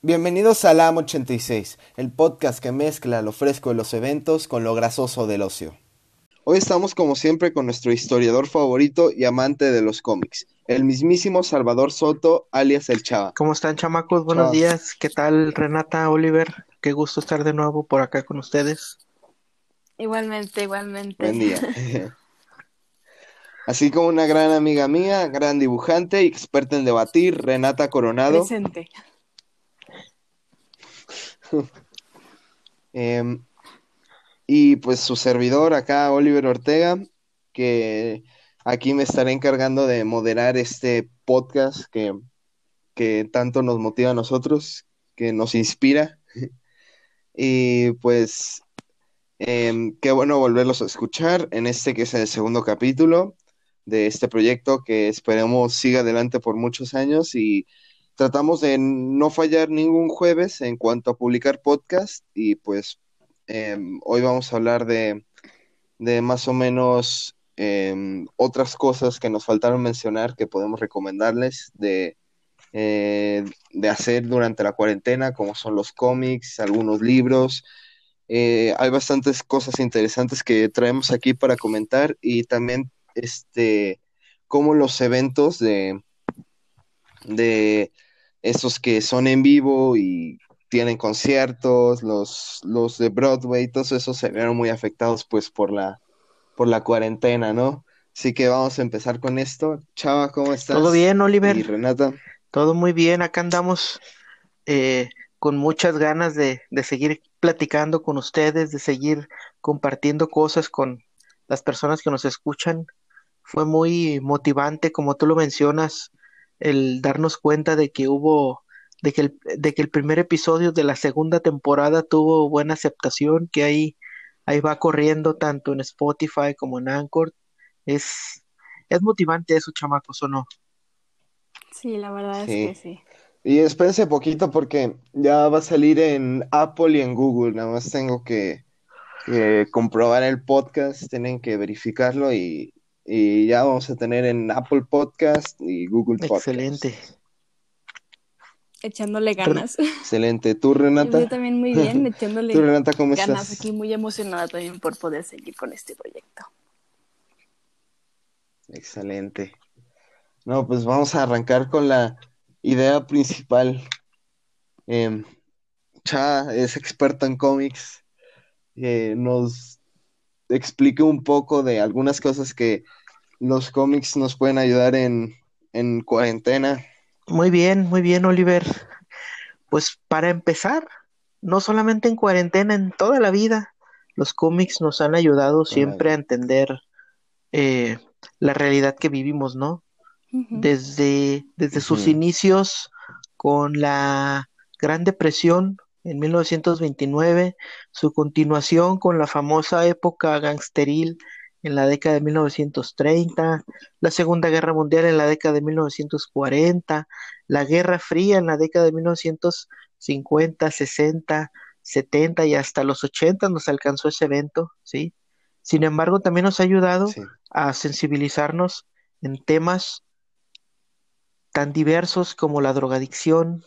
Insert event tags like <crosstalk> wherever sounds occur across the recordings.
Bienvenidos a LAM 86, el podcast que mezcla lo fresco de los eventos con lo grasoso del ocio. Hoy estamos como siempre con nuestro historiador favorito y amante de los cómics, el mismísimo Salvador Soto, alias El Chava. ¿Cómo están chamacos? Buenos días. ¿Qué tal Renata, Oliver? Qué gusto estar de nuevo por acá con ustedes. Igualmente, igualmente. Buen día. <laughs> <laughs> Así como una gran amiga mía, gran dibujante y experta en debatir, Renata Coronado. Presente. <laughs> Em, y pues su servidor acá, Oliver Ortega, que aquí me estaré encargando de moderar este podcast que, que tanto nos motiva a nosotros, que nos inspira. <laughs> Y pues em, qué bueno volverlos a escuchar en este que es el segundo capítulo de este proyecto que esperemos siga adelante por muchos años y tratamos de no fallar ningún jueves en cuanto a publicar podcast y pues em, hoy vamos a hablar de, de más o menos em, otras cosas que nos faltaron mencionar que podemos recomendarles de, eh, de hacer durante la cuarentena, como son los cómics, algunos libros. Eh, hay bastantes cosas interesantes que traemos aquí para comentar y también este, cómo los eventos de, de esos que son en vivo y tienen conciertos, los, los de Broadway, todos esos se vieron muy afectados pues por la, por la cuarentena, ¿no? Así que vamos a empezar con esto. Chava, ¿cómo estás? ¿Todo bien, Oliver? Y Renata. Todo muy bien. Acá andamos eh, con muchas ganas de, de seguir platicando con ustedes, de seguir compartiendo cosas con las personas que nos escuchan. Fue muy motivante, como tú lo mencionas, el darnos cuenta de que hubo, de que el, de que el primer episodio de la segunda temporada tuvo buena aceptación, que ahí, ahí va corriendo tanto en Spotify como en Anchor. Es, es motivante eso, chamacos, ¿o no? Sí, la verdad Sí. es que sí. Y espérense poquito porque ya va a salir en Apple y en Google. Nada más tengo que, que comprobar el podcast, tienen que verificarlo y, y ya vamos a tener en Apple Podcast y Google Podcast. Excelente. Echándole ganas. Excelente. ¿Tú, Renata? Yo también muy bien, <laughs> echándole ¿Tú, Renata, cómo ganas estás? aquí, muy emocionada también por poder seguir con este proyecto. Excelente. No, pues vamos a arrancar con la idea principal. Em, Cha es experta en cómics. Eh, nos explique un poco de algunas cosas que los cómics nos pueden ayudar en, en cuarentena. Muy bien, muy bien, Oliver. Pues para empezar, no solamente en cuarentena, en toda la vida, los cómics nos han ayudado siempre a entender eh, la realidad que vivimos, ¿no? Desde, desde sus inicios con la Gran Depresión en 1929, su continuación con la famosa época gangsteril en la década de 1930, la Segunda Guerra Mundial en la década de 1940, la Guerra Fría en la década de 1950, 60, 70 y hasta los 80 nos alcanzó ese evento, ¿sí? Sin embargo, también nos ha ayudado Sí, a sensibilizarnos en temas tan diversos como la drogadicción,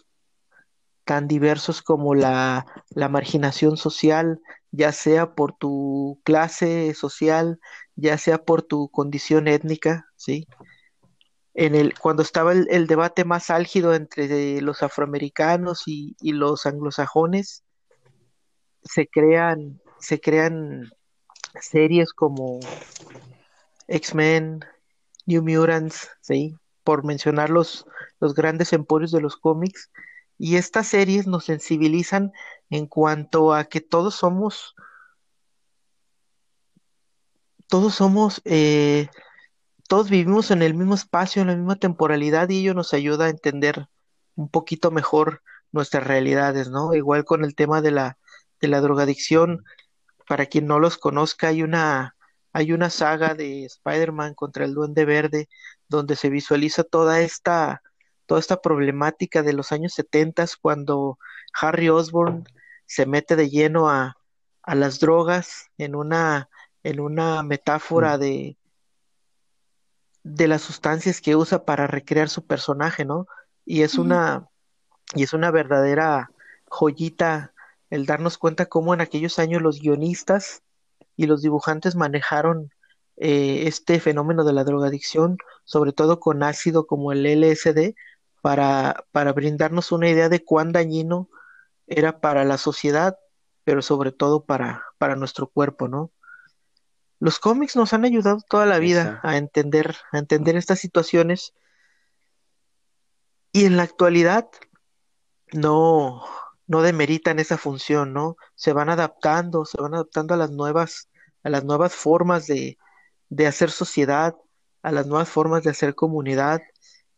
tan diversos como la, la marginación social, ya sea por tu clase social, ya sea por tu condición étnica, ¿sí? En el, cuando estaba el, debate más álgido entre los afroamericanos y, y los anglosajones, se crean, se crean series como X-Men, New Mutants, ¿sí? Por mencionar los, los grandes emporios de los cómics. Y estas series nos sensibilizan en cuanto a que todos somos, todos somos, eh, todos vivimos en el mismo espacio, en la misma temporalidad, y ello nos ayuda a entender un poquito mejor nuestras realidades, ¿no? Igual con el tema de la, de la drogadicción, para quien no los conozca, hay una, hay una saga de Spider-Man contra el Duende Verde, donde se visualiza toda esta, toda esta problemática de los años 70 cuando Harry Osborn se mete de lleno a, a las drogas en una, en una metáfora de, de las sustancias que usa para recrear su personaje, ¿no? Y es una, y es una verdadera joyita el darnos cuenta cómo en aquellos años los guionistas y los dibujantes manejaron eh, este fenómeno de la drogadicción, sobre todo con ácido como el LSD, para, para brindarnos una idea de cuán dañino era para la sociedad, pero sobre todo para, para nuestro cuerpo, ¿no? Los cómics nos han ayudado toda la vida a entender, a entender estas situaciones y en la actualidad no, no demeritan esa función, ¿no? Se van adaptando, se van adaptando a las nuevas, a las nuevas formas de, de hacer sociedad, a las nuevas formas de hacer comunidad.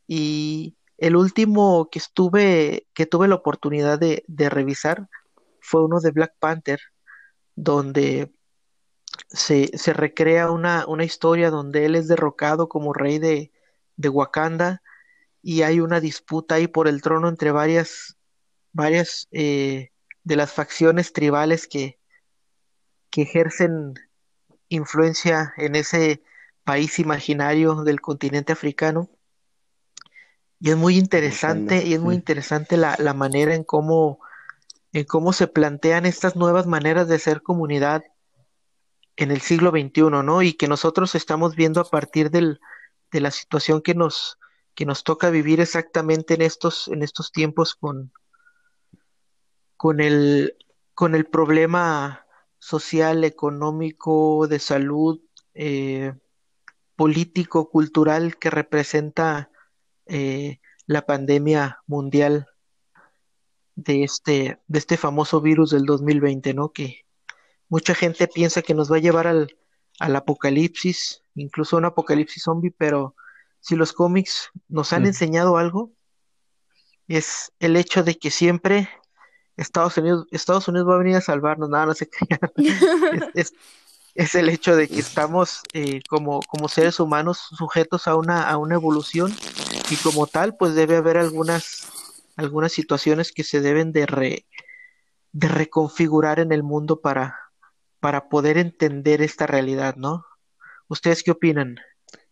Y el último que estuve, que tuve la oportunidad de, revisar fue uno de Black Panther, donde se, recrea una, historia donde él es derrocado como rey de, de Wakanda y hay una disputa ahí por el trono entre varias, varias eh, de las facciones tribales que, que ejercen influencia en ese país imaginario del continente africano. Y es muy interesante, y es muy Mm. interesante la, la manera en cómo, en cómo se plantean estas nuevas maneras de ser comunidad en el siglo XXI, ¿no? Y que nosotros estamos viendo a partir del, de la situación que nos, que nos toca vivir exactamente en estos, en estos tiempos con, con el, con el problema social, económico, de salud, eh, político, cultural que representa eh, la pandemia mundial de este, de este famoso virus del 2020, ¿no? Que mucha gente piensa que nos va a llevar al, al apocalipsis, incluso un apocalipsis zombie, pero si los cómics nos han Mm. enseñado algo, es el hecho de que siempre Estados Unidos, Estados Unidos va a venir a salvarnos, nada, no se crean. <laughs> Es, es- es el hecho de que estamos eh, como, como seres humanos sujetos a una, a una evolución y como tal, pues debe haber algunas, algunas situaciones que se deben de, re- de reconfigurar en el mundo para, para poder entender esta realidad, ¿no? ¿Ustedes qué opinan?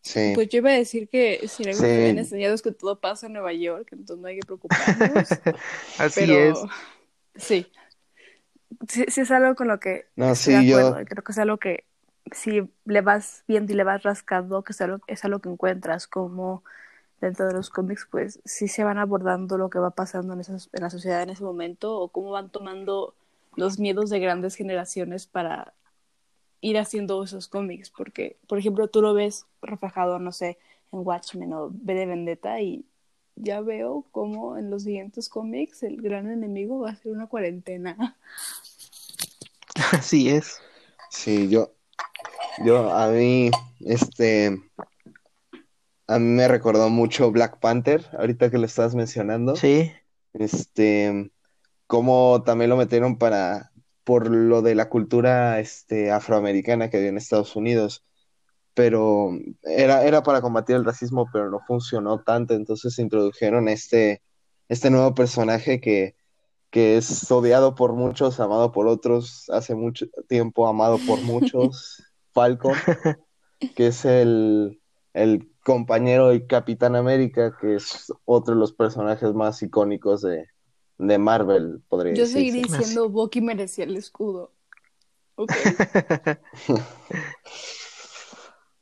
Sí. Pues yo iba a decir que si algo Sí. que me han enseñado es que todo pasa en Nueva York, entonces no hay que preocuparnos. <laughs> Así pero es. sí. Sí, sí es algo con lo que No, estoy sí, de yo- acuerdo. Creo que es algo que si le vas viendo y le vas rascando, que es algo, es algo que encuentras como dentro de los cómics, pues sí se van abordando lo que va pasando en, esas- en la sociedad en ese momento o cómo van tomando los miedos de grandes generaciones para ir haciendo esos cómics, porque, por ejemplo, tú lo ves reflejado, no sé, en Watchmen o V de Vendetta y ya veo cómo en los siguientes cómics el gran enemigo va a ser una cuarentena. <laughs> Así es. Sí, yo, yo, a mí, este, a mí me recordó mucho Black Panther, ahorita que lo estás mencionando, Sí, este, cómo también lo metieron para, por lo de la cultura, este, afroamericana que había en Estados Unidos, pero era, era para combatir el racismo, pero no funcionó tanto, entonces introdujeron este, este nuevo personaje que, que es odiado por muchos, amado por otros, hace mucho tiempo amado por <laughs> muchos, Falcon, que es el, el compañero del Capitán América, que es otro de los personajes más icónicos de, de Marvel, podría Yo seguiré diciendo Bucky merecía el escudo. Ok. <laughs>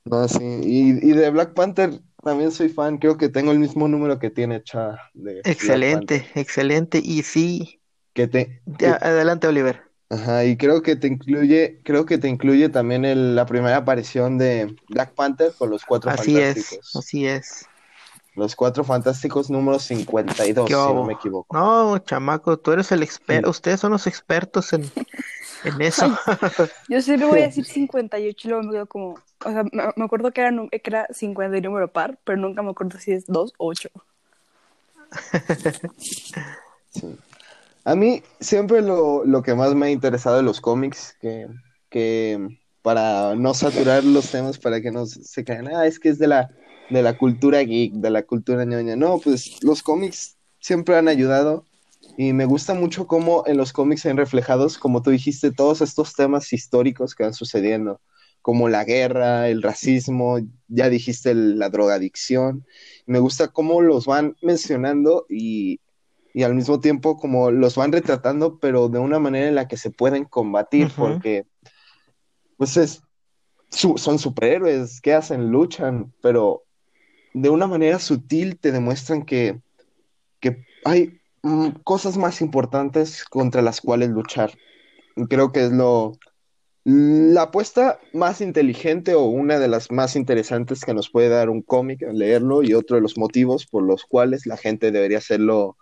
No, sí, y, y de Black Panther también soy fan, creo que tengo el mismo número que tiene Cha de excelente, excelente. Y sí, Que te, ya, adelante, Oliver. Ajá, y creo que te incluye, creo que te incluye también el- la primera aparición de Black Panther con los Cuatro Así es, Fantásticos. así es. Los Cuatro Fantásticos número 52, ¿Qué si no me equivoco. No, chamaco, tú eres el experto, Sí. ustedes son los expertos en, en eso. Yo siempre voy a decir <laughs> 58 y luego me quedo como. O sea, me, me acuerdo que era, que era 50 y número par, pero nunca me acuerdo si es 2 o 8. <laughs> Sí. A mí siempre lo, lo que más me ha interesado de los cómics, que, que para no saturar los temas, para que no se crean, ah, es que es de la, de la cultura geek, de la cultura ñoña. No, pues los cómics siempre han ayudado y me gusta mucho cómo en los cómics se ven reflejados, como tú dijiste, todos estos temas históricos que van sucediendo, como la guerra, el racismo, ya dijiste el- la drogadicción. Me gusta cómo los van mencionando y y al mismo tiempo como los van retratando, pero de una manera en la que se pueden combatir, porque pues es, son superhéroes, ¿qué hacen? Luchan, pero de una manera sutil te demuestran que, que hay cosas más importantes contra las cuales luchar. Creo que es lo, la apuesta más inteligente o una de las más interesantes que nos puede dar un cómic, leerlo, y otro de los motivos por los cuales la gente debería hacerlo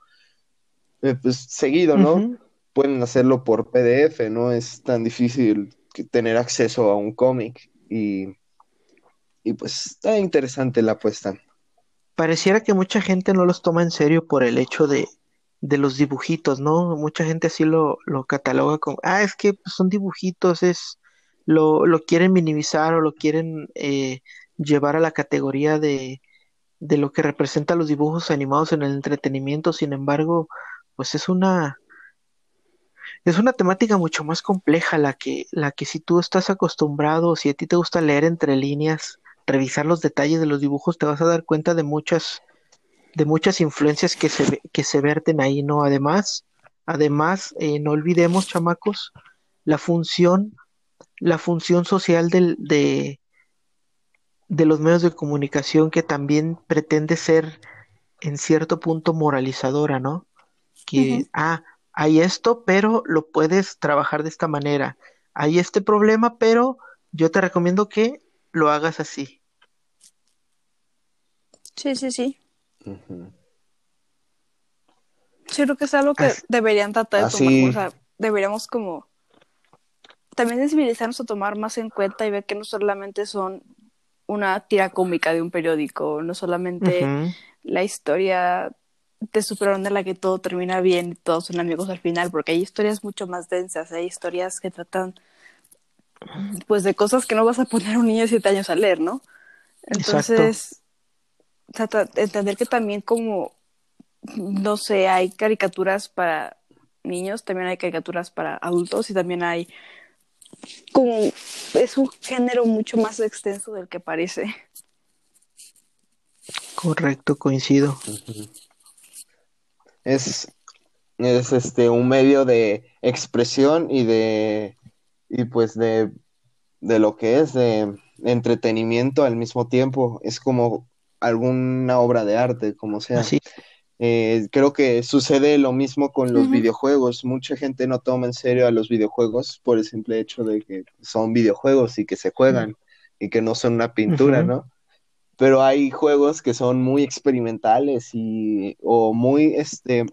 eh, pues, seguido, ¿no? Pueden hacerlo por PDF, no es tan difícil tener acceso a un cómic y, y pues está interesante la apuesta. Pareciera que mucha gente no los toma en serio por el hecho de, de los dibujitos, ¿no? Mucha gente así lo, lo cataloga como, ah, es que pues, son dibujitos, es, lo, lo quieren minimizar o lo quieren eh, llevar a la categoría de, de lo que representa los dibujos animados en el entretenimiento, sin embargo, pues es una, es una temática mucho más compleja la que, la que si tú estás acostumbrado, si a ti te gusta leer entre líneas, revisar los detalles de los dibujos, te vas a dar cuenta de muchas, de muchas influencias que se, que se verten ahí, ¿no? Además, además, eh, no olvidemos, chamacos, la función, la función social del, de, de los medios de comunicación que también pretende ser en cierto punto moralizadora, ¿no? Que, ah, hay esto, pero lo puedes trabajar de esta manera. Hay este problema, pero yo te recomiendo que lo hagas así. Sí, sí, sí. Sí, creo que es algo que deberían tratar de tomar. O sea, deberíamos como también sensibilizarnos a tomar más en cuenta y ver que no solamente son una tira cómica de un periódico, no solamente la historia de Superman en la que todo termina bien y todos son amigos al final, porque hay historias mucho más densas, hay historias que tratan pues de cosas que no vas a poner a un niño de siete años a leer, ¿no? Entonces, entender que también como, no sé, hay caricaturas para niños, también hay caricaturas para adultos y también hay como, es un género mucho más extenso del que parece. Correcto, coincido es, es este, un medio de expresión y de, y pues de, de lo que es de entretenimiento al mismo tiempo. Es como alguna obra de arte, como sea. Eh, creo que sucede lo mismo con los videojuegos. Mucha gente no toma en serio a los videojuegos por el simple hecho de que son videojuegos y que se juegan y que no son una pintura, ¿no? pero hay juegos que son muy experimentales y o muy este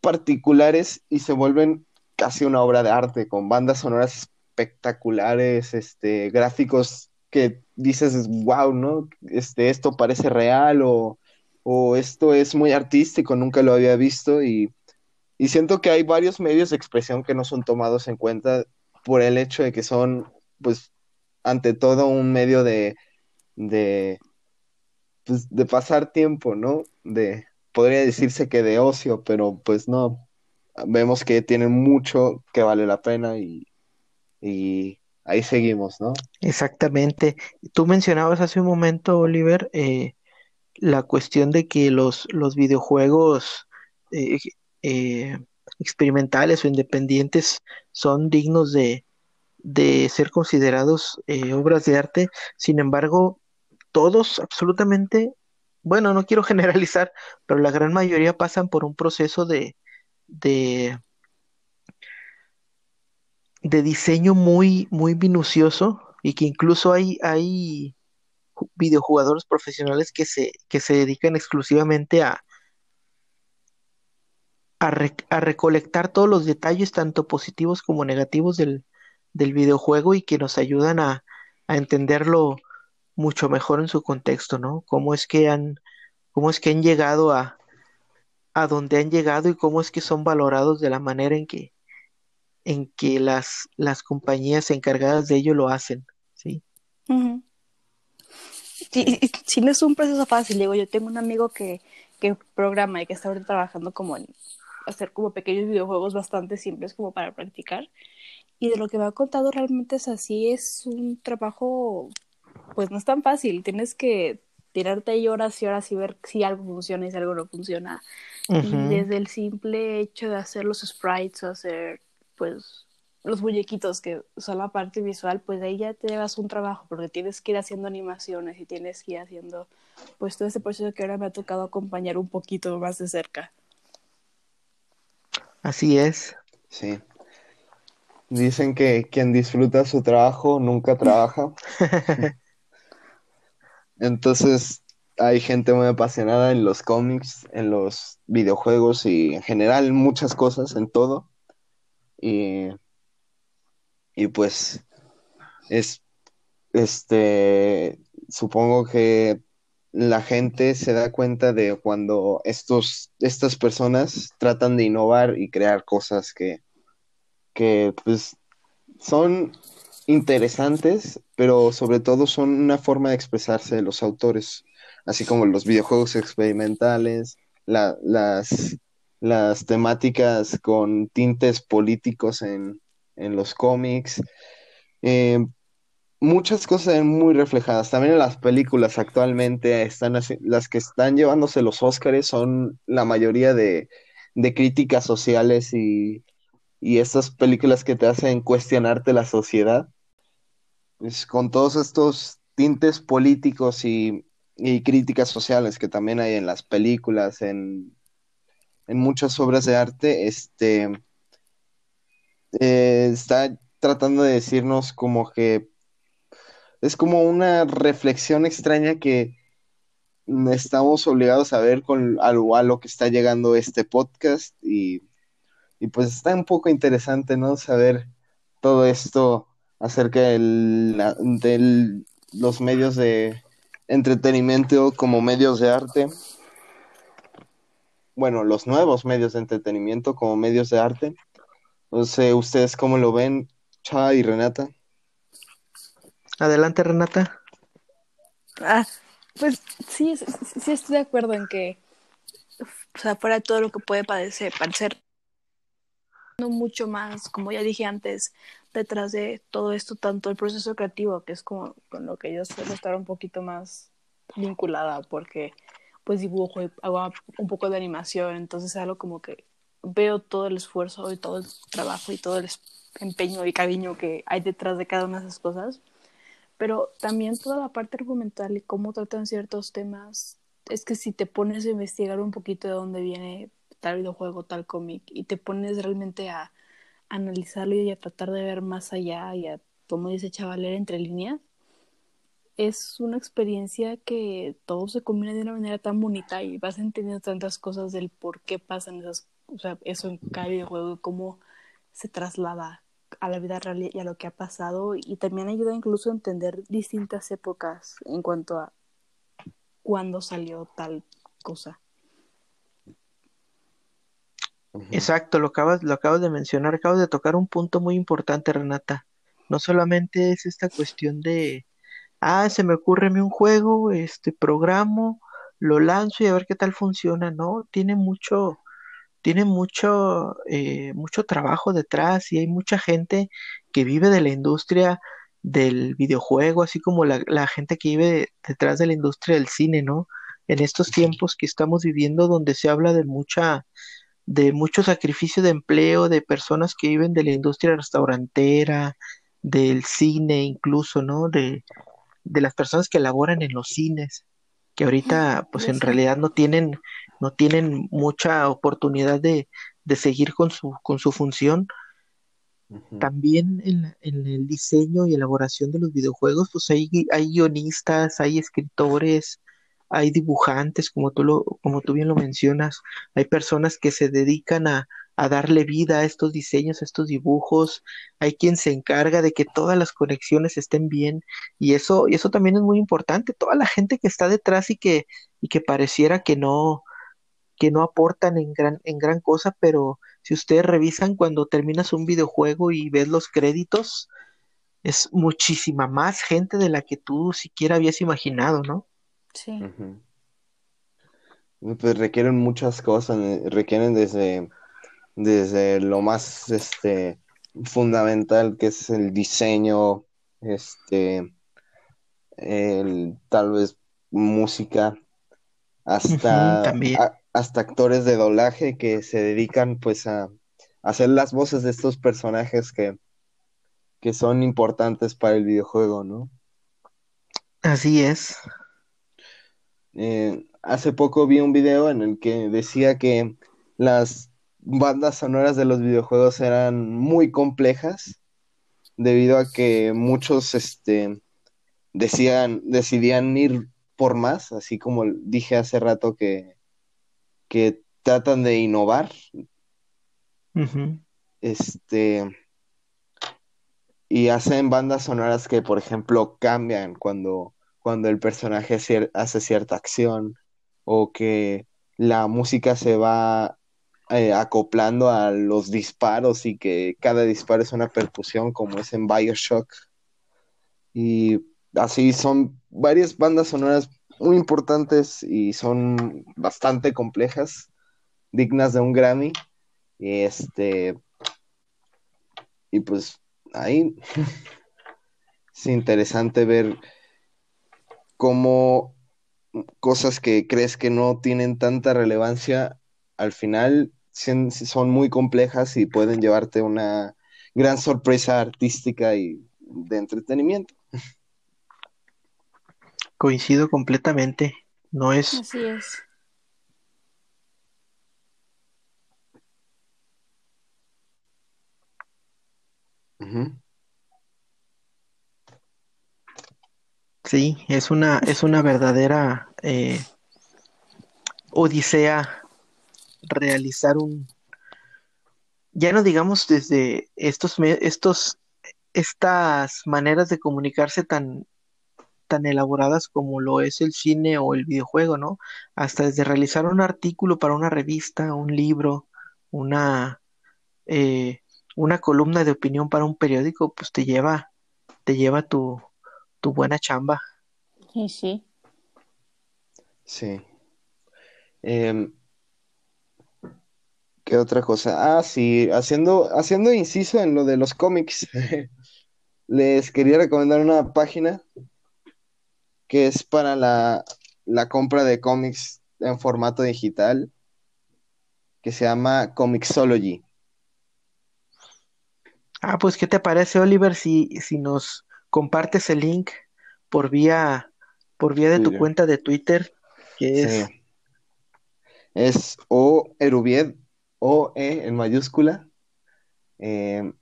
particulares y se vuelven casi una obra de arte con bandas sonoras espectaculares, este gráficos que dices wow, ¿no? Este esto parece real o, o esto es muy artístico, nunca lo había visto y, y siento que hay varios medios de expresión que no son tomados en cuenta por el hecho de que son pues ante todo un medio de de, pues, de pasar tiempo, ¿no? De, podría decirse que de ocio, pero pues no. Vemos que tienen mucho que vale la pena y, y ahí seguimos, ¿no? Exactamente. Tú mencionabas hace un momento, Oliver, eh, la cuestión de que los, los videojuegos eh, eh, experimentales o independientes son dignos de, de ser considerados obras de arte. Sin embargo, todos absolutamente, bueno, no quiero <laughs> generalizar, pero la gran mayoría pasan por un proceso de, de, de diseño muy, muy minucioso y que incluso hay, hay videojugadores profesionales que se, que se dedican exclusivamente a, a, recolectar todos los detalles, tanto positivos como negativos del, del videojuego y que nos ayudan a, a entenderlo mucho mejor en su contexto, ¿no? Cómo es que han, cómo es que han llegado a, a donde han llegado y cómo es que son valorados de la manera en que, en que las, las compañías encargadas de ello lo hacen, ¿sí? sí, no es un proceso fácil, digo, yo tengo un amigo que, que programa y que está ahorita trabajando como en hacer como pequeños videojuegos bastante simples como para practicar. Y de lo que me ha contado realmente es así, es un trabajo pues no es tan fácil, tienes que tirarte ahí horas y horas y ver si algo funciona y si algo no funciona. Y desde el simple hecho de hacer los sprites o hacer, pues, los muñequitos que son la parte visual, pues ahí ya te llevas un trabajo porque tienes que ir haciendo animaciones y tienes que ir haciendo, pues, todo ese proceso que ahora me ha tocado acompañar un poquito más de cerca. Así es. Sí. Dicen que quien disfruta su trabajo nunca trabaja. <laughs> Entonces, hay gente muy apasionada en los cómics, en los videojuegos y en general en muchas cosas, en todo. Y, y pues es este supongo que la gente se da cuenta de cuando estos, estas personas tratan de innovar y crear cosas que, que pues son interesantes, pero sobre todo son una forma de expresarse de los autores, así como los videojuegos experimentales, las, las temáticas con tintes políticos en, los cómics. Eh, muchas cosas muy reflejadas. También en las películas actualmente están las que están llevándose los Óscares son la mayoría de, de críticas sociales y, y estas películas que te hacen cuestionarte la sociedad pues, con todos estos tintes políticos y, críticas sociales que también hay en las películas, en, muchas obras de arte, este eh, está tratando de decirnos como que es como una reflexión extraña que estamos obligados a ver con a lo, que está llegando este podcast y, y pues está un poco interesante, ¿no? Saber todo esto acerca de los medios de entretenimiento como medios de arte. Bueno, los nuevos medios de entretenimiento como medios de arte. No sé, ¿ustedes cómo lo ven, Cha y Renata? Adelante, Renata. Ah, pues sí, sí estoy de acuerdo en que, o sea, fuera de todo lo que puede parecer, parecer no mucho más, como ya dije antes, detrás de todo esto, tanto el proceso creativo, que es como con lo que yo suelo estar un poquito más vinculada, porque pues dibujo y hago un poco de animación, entonces es algo como que veo todo el esfuerzo y todo el trabajo y todo el empeño y cariño que hay detrás de cada una de esas cosas, pero también toda la parte argumental y cómo tratan ciertos temas, es que si te pones a investigar un poquito de dónde viene tal videojuego, tal cómic, y te pones realmente a analizarlo y a tratar de ver más allá y a, como dice Chaval, leer entre líneas, es una experiencia que todo se combina de una manera tan bonita y vas entendiendo tantas cosas del por qué pasan esas, o sea, eso en cada videojuego, cómo se traslada a la vida real y a lo que ha pasado y también ayuda incluso a entender distintas épocas en cuanto a cuándo salió tal cosa. Exacto, lo acabas, lo acabas de mencionar, acabas de tocar un punto muy importante, Renata. No solamente es esta cuestión de, ah, se me ocurre un juego, este programo, lo lanzo y a ver qué tal funciona, ¿no? Tiene mucho, tiene mucho, eh, mucho trabajo detrás y hay mucha gente que vive de la industria del videojuego, así como la, la gente que vive detrás de la industria del cine, ¿no? En estos tiempos que estamos viviendo donde se habla de mucha de mucho sacrificio de empleo de personas que viven de la industria restaurantera, del cine incluso, ¿no? De, de las personas que laboran en los cines, que ahorita pues en realidad no tienen, no tienen mucha oportunidad de, de seguir con su, con su función. También en, en, el diseño y elaboración de los videojuegos, pues hay, hay guionistas, hay escritores, hay dibujantes, como tú, lo, como tú bien lo mencionas, hay personas que se dedican a, a darle vida a estos diseños, a estos dibujos, hay quien se encarga de que todas las conexiones estén bien y eso, y eso también es muy importante, toda la gente que está detrás y que, y que pareciera que no, que no aportan en gran, en gran cosa, pero si ustedes revisan cuando terminas un videojuego y ves los créditos, es muchísima más gente de la que tú siquiera habías imaginado, ¿no? Sí. Pues requieren muchas cosas, eh, requieren desde, desde lo más este fundamental que es el diseño, este el, tal vez música, hasta, a- hasta actores de doblaje que se dedican pues a, a hacer las voces de estos personajes que, que son importantes para el videojuego, ¿no? Así es. Eh, hace poco vi un video en el que decía que las bandas sonoras de los videojuegos eran muy complejas debido a que muchos este, decían, decidían ir por más, así como dije hace rato que, que tratan de innovar, este, y hacen bandas sonoras que, por ejemplo, cambian cuando, cuando el personaje cier- hace cierta acción o que la música se va eh, acoplando a los disparos y que cada disparo es una percusión, como es en BioShock. Y así son varias bandas sonoras muy importantes y son bastante complejas, dignas de un Grammy. Y este, y pues ahí <laughs> es interesante ver cómo cosas que crees que no tienen tanta relevancia, al final son muy complejas y pueden llevarte una gran sorpresa artística y de entretenimiento. Coincido completamente. No es, Así es. Sí, es una, es una verdadera eh, odisea realizar un, ya no digamos desde estos, estos, estas maneras de comunicarse tan, tan elaboradas como lo es el cine o el videojuego, ¿no? Hasta desde realizar un artículo para una revista, un libro, una, eh, una columna de opinión para un periódico, pues te lleva, te lleva tu, tu buena chamba. Sí, sí. Sí. Em, ¿qué otra cosa? Ah, sí, haciendo, haciendo inciso en lo de los cómics, <laughs> les quería recomendar una página que es para la, la compra de cómics en formato digital, que se llama Comixology. Ah, pues, ¿qué te parece, Oliver, si, si nos compartes el link por vía, por vía de tu cuenta de Twitter, que es, Sí. Es O Erubied, O E en mayúscula. Eh,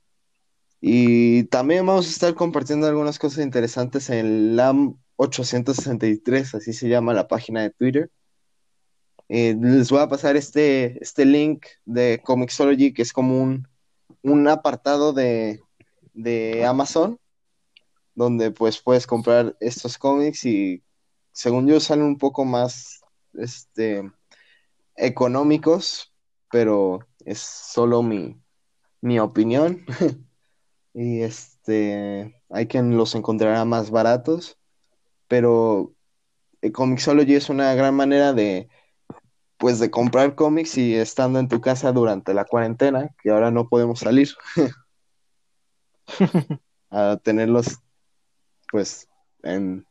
y también vamos a estar compartiendo algunas cosas interesantes en LAM 863, así se llama la página de Twitter. Eh, les voy a pasar este, este link de Comixology, que es como un, un apartado de, de Amazon, donde pues puedes comprar estos cómics y según yo salen un poco más este, económicos, pero es solo mi, mi opinión. <laughs> y este, hay quien los encontrará más baratos, pero Comixology es una gran manera de, pues, de comprar cómics y estando en tu casa durante la cuarentena, que ahora no podemos salir, <laughs> a tenerlos, pues, en,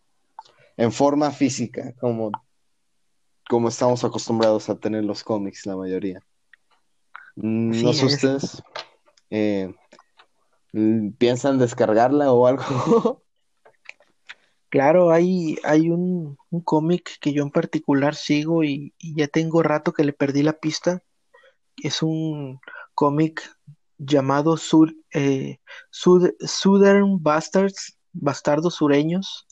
en forma física, como, como estamos acostumbrados a tener los cómics, la mayoría. Mm, No sé es. ustedes, eh, ¿piensan descargarla o algo? <laughs> Claro, hay, hay un, un cómic que yo en particular sigo y, y ya tengo rato que le perdí la pista. Es un cómic llamado Sur, eh, Sud- Southern Bastards, Bastardos Sureños,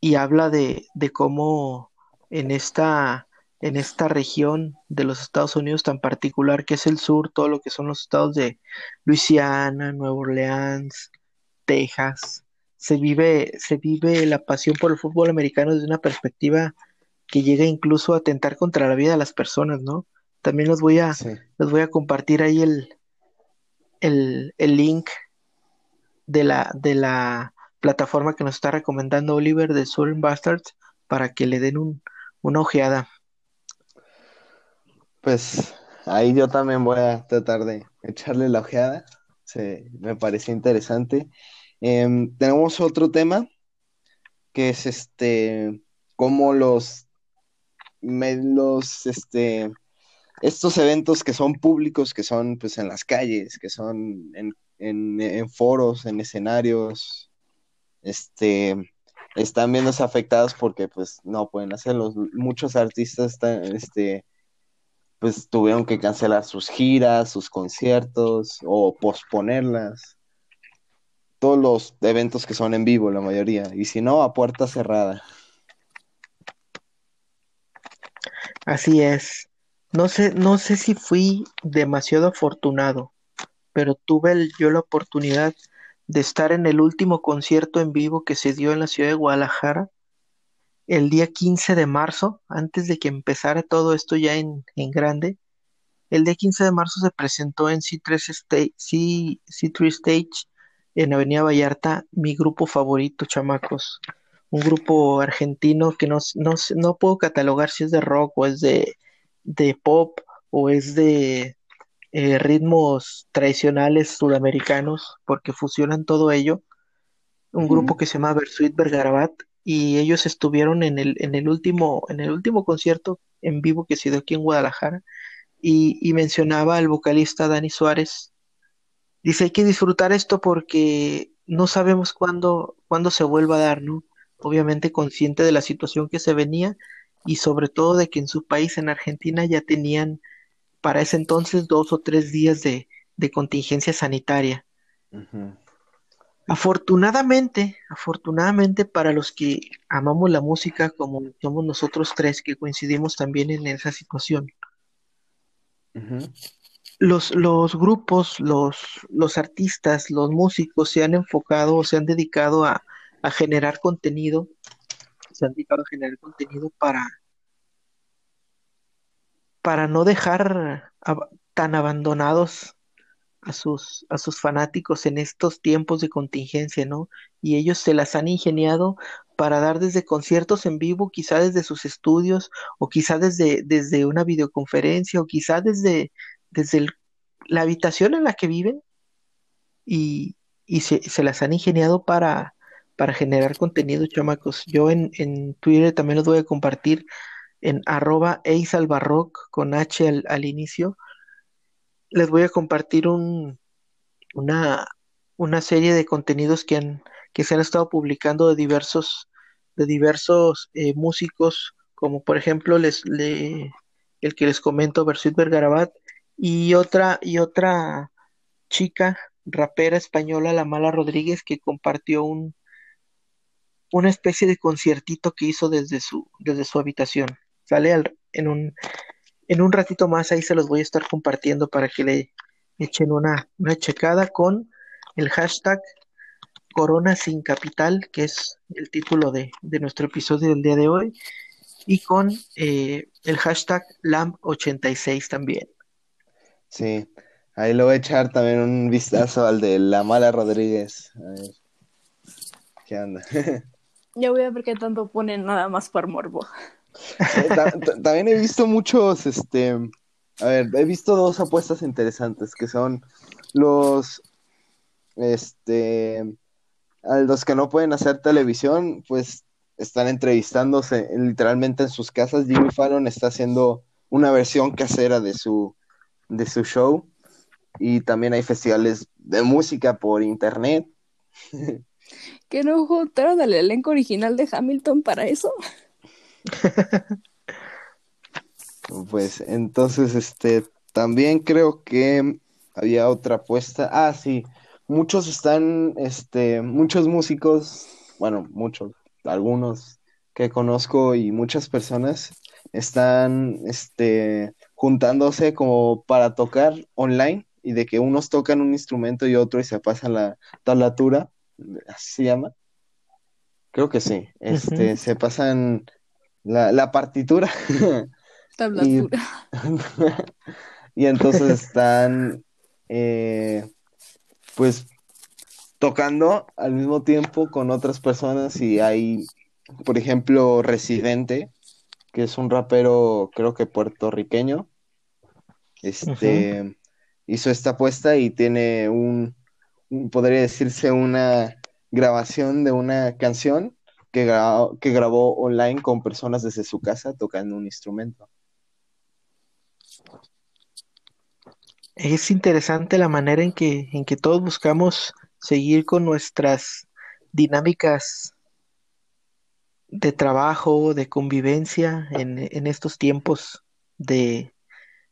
y habla de, de cómo en esta, en esta región de los Estados Unidos tan particular que es el sur, todo lo que son los estados de Luisiana, Nueva Orleans, Texas, se vive, se vive la pasión por el fútbol americano desde una perspectiva que llega incluso a atentar contra la vida de las personas, ¿no? También les voy a, Sí. les voy a compartir ahí el, el, el link de la, de la plataforma que nos está recomendando Oliver de Southern Bastards para que le den un, una ojeada. Pues ahí yo también voy a tratar de echarle la ojeada. Se, me pareció interesante. Em, tenemos otro tema que es este cómo los, los, este, estos eventos que son públicos, que son pues en las calles, que son en, en, foros, en escenarios, este, están viéndose afectados porque pues no pueden hacerlo. Muchos artistas están, este, pues tuvieron que cancelar sus giras, sus conciertos o posponerlas. Todos los eventos que son en vivo, la mayoría. Y si no, a puerta cerrada. Así es. No sé, no sé si fui demasiado afortunado, pero tuve yo la oportunidad de estar en el último concierto en vivo que se dio en la ciudad de Guadalajara el día 15 de marzo, antes de que empezara todo esto ya en, grande. El día 15 de marzo se presentó en C3 Stage, C3 Stage en Avenida Vallarta mi grupo favorito, chamacos. Un grupo argentino que no, no, no puedo catalogar si es de rock o es de, de pop o es de eh, ritmos tradicionales sudamericanos, porque fusionan todo ello. Un grupo que se llama Versuit Bergarabat, y ellos estuvieron en el, en el último, en el último concierto en vivo que se dio aquí en Guadalajara, y, mencionaba al vocalista Dani Suárez. Dice, hay que disfrutar esto porque no sabemos cuándo, cuándo se vuelva a dar, ¿no? Obviamente consciente de la situación que se venía y sobre todo de que en su país, en Argentina, ya tenían para ese entonces dos o tres días de, contingencia sanitaria. Afortunadamente, afortunadamente para los que amamos la música como somos nosotros tres que coincidimos también en esa situación, los, los, grupos, los, los artistas, los músicos se han enfocado o se han dedicado a, a generar contenido, se han dedicado a generar contenido para, para no dejar tan abandonados a sus, a sus fanáticos en estos tiempos de contingencia, ¿no? Y ellos se las han ingeniado para dar desde conciertos en vivo, quizá desde sus estudios, o quizá desde, desde una videoconferencia, o quizá desde, desde la habitación en la que viven, y, se, se, las han ingeniado para, para generar contenido, chamacos. Yo en, en Twitter también los voy a compartir en arroba eisalbarroc con H al, inicio, les voy a compartir un, una, una serie de contenidos que, han, que se han estado publicando de diversos, de diversos eh, músicos, como por ejemplo les, le, el que les comento, Versuit Bergarabat, y otra, y otra chica rapera española, La Mala Rodríguez, que compartió un, una especie de conciertito que hizo desde su, desde su habitación. Sale en, un, en un ratito más, ahí se los voy a estar compartiendo para que le echen una, una checada con el hashtag Corona sin Capital, que es el título de, nuestro episodio del día de hoy, y con eh, el hashtag LAM86 también. Sí, ahí lo voy a echar también un vistazo al de La Mala Rodríguez. A ver. ¿Qué anda? <laughs> Ya voy a ver qué tanto ponen nada más por morbo <laughs> también he visto muchos, este, a ver, he visto dos apuestas interesantes que son los, este, a los que no pueden hacer televisión, pues están entrevistándose literalmente en sus casas. Jimmy Fallon está haciendo una versión casera de su, de su show y también hay festivales de música por internet. <laughs> ¿Que no juntaron al elenco original de Hamilton para eso? <laughs> pues entonces, este, también creo que había otra apuesta. Ah, sí, muchos están, este, muchos músicos, bueno, muchos, algunos que conozco y muchas personas están, este, juntándose como para tocar online y de que unos tocan un instrumento y otro y se pasan la tablatura, así se llama. Creo que sí. Este, se pasan la, la partitura. Tablatura. <laughs> <laughs> Y, entonces están, eh, pues, tocando al mismo tiempo con otras personas y hay, por ejemplo, Residente, que es un rapero, creo que puertorriqueño, este, hizo esta apuesta y tiene un, podría decirse una grabación de una canción que, gra- que grabó online con personas desde su casa tocando un instrumento. Es interesante la manera en que, en que todos buscamos seguir con nuestras dinámicas de trabajo, de convivencia en, en estos tiempos de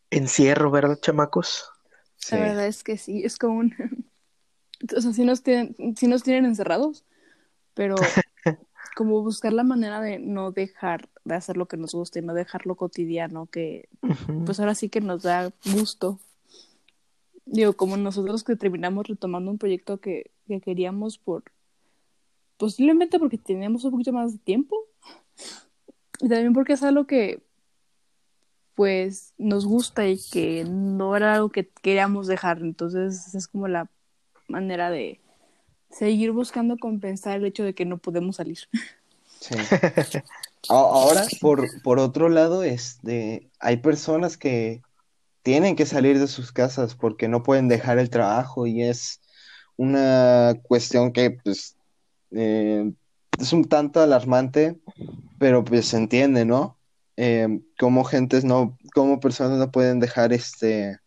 encierro, ¿verdad, chamacos? Sí, La verdad es que sí, es como un... <laughs> O sea, sí nos tienen, sí nos tienen encerrados, pero <laughs> como buscar la manera de no dejar de hacer lo que nos gusta y no dejarlo cotidiano, que pues ahora sí que nos da gusto. Digo, como nosotros que terminamos retomando un proyecto que, que queríamos por, posiblemente porque teníamos un poquito más de tiempo. Y también porque es algo que pues nos gusta y que no era algo que queríamos dejar, entonces es como la manera de seguir buscando compensar el hecho de que no podemos salir. sí. <laughs> Ahora, por, por otro lado, este, hay personas que tienen que salir de sus casas porque no pueden dejar el trabajo y es una cuestión que pues eh, es un tanto alarmante, pero pues se entiende, ¿no? Eh, cómo gentes no, cómo personas no pueden dejar este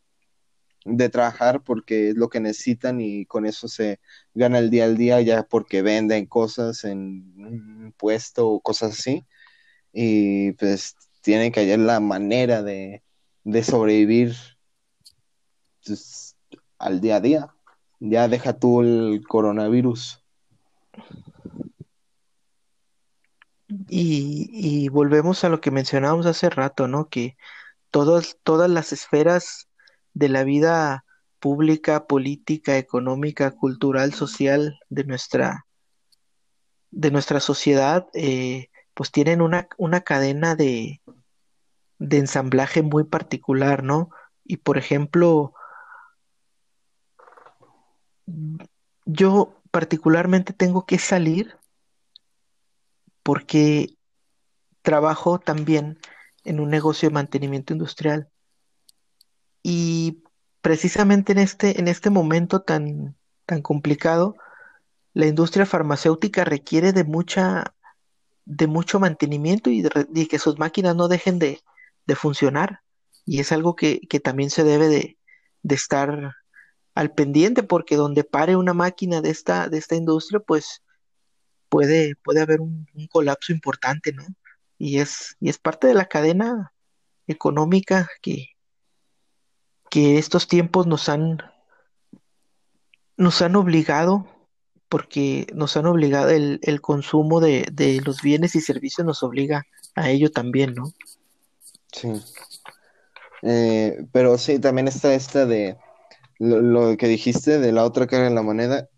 de trabajar porque es lo que necesitan y con eso se gana el día al día ya porque venden cosas en un puesto o cosas así y pues tienen que hallar la manera de, de sobrevivir pues, al día a día. Ya deja tú el coronavirus. Y, y volvemos a lo que mencionábamos hace rato, ¿no? Que todas, todas las esferas de la vida pública, política, económica, cultural, social de nuestra, de nuestra sociedad, eh, pues tienen una, una cadena de, de ensamblaje muy particular, ¿no? Y por ejemplo, yo particularmente tengo que salir porque trabajo también en un negocio de mantenimiento industrial. Y precisamente en este, en este momento tan, tan complicado, la industria farmacéutica requiere de mucha, de mucho mantenimiento y de, y que sus máquinas no dejen de, de funcionar. Y es algo que, que también se debe de, de estar al pendiente, porque donde pare una máquina de esta, de esta industria, pues puede, puede haber un, un colapso importante, ¿no? Y es, y es parte de la cadena económica que, que estos tiempos nos han, nos han obligado, porque nos han obligado, el, el consumo de, de los bienes y servicios nos obliga a ello también, ¿no? Sí. Eh, pero sí, también está esta de lo, lo que dijiste de la otra cara de la moneda,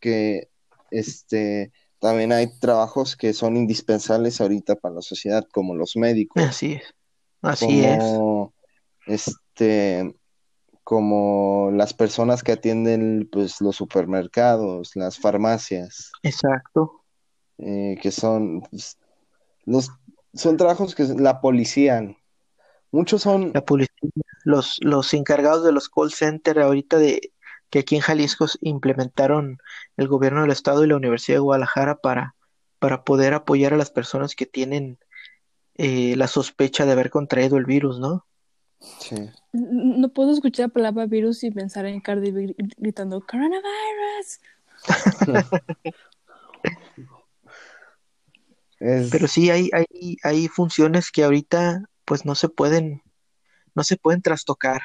que este también hay trabajos que son indispensables ahorita para la sociedad, como los médicos, Así es, así es, como este, como las personas que atienden pues los supermercados, las farmacias, exacto. eh, que son pues, los son trabajos que la policía, muchos son La policía, los, los encargados de los call centers ahorita de que aquí en Jalisco implementaron el gobierno del estado y la Universidad de Guadalajara para, para poder apoyar a las personas que tienen eh, la sospecha de haber contraído el virus, ¿no? Sí. No puedo escuchar la palabra virus y pensar en Cardi B gri- gritando coronavirus. <laughs> Es, Pero sí hay, hay, hay funciones que ahorita pues no se pueden, no se pueden trastocar.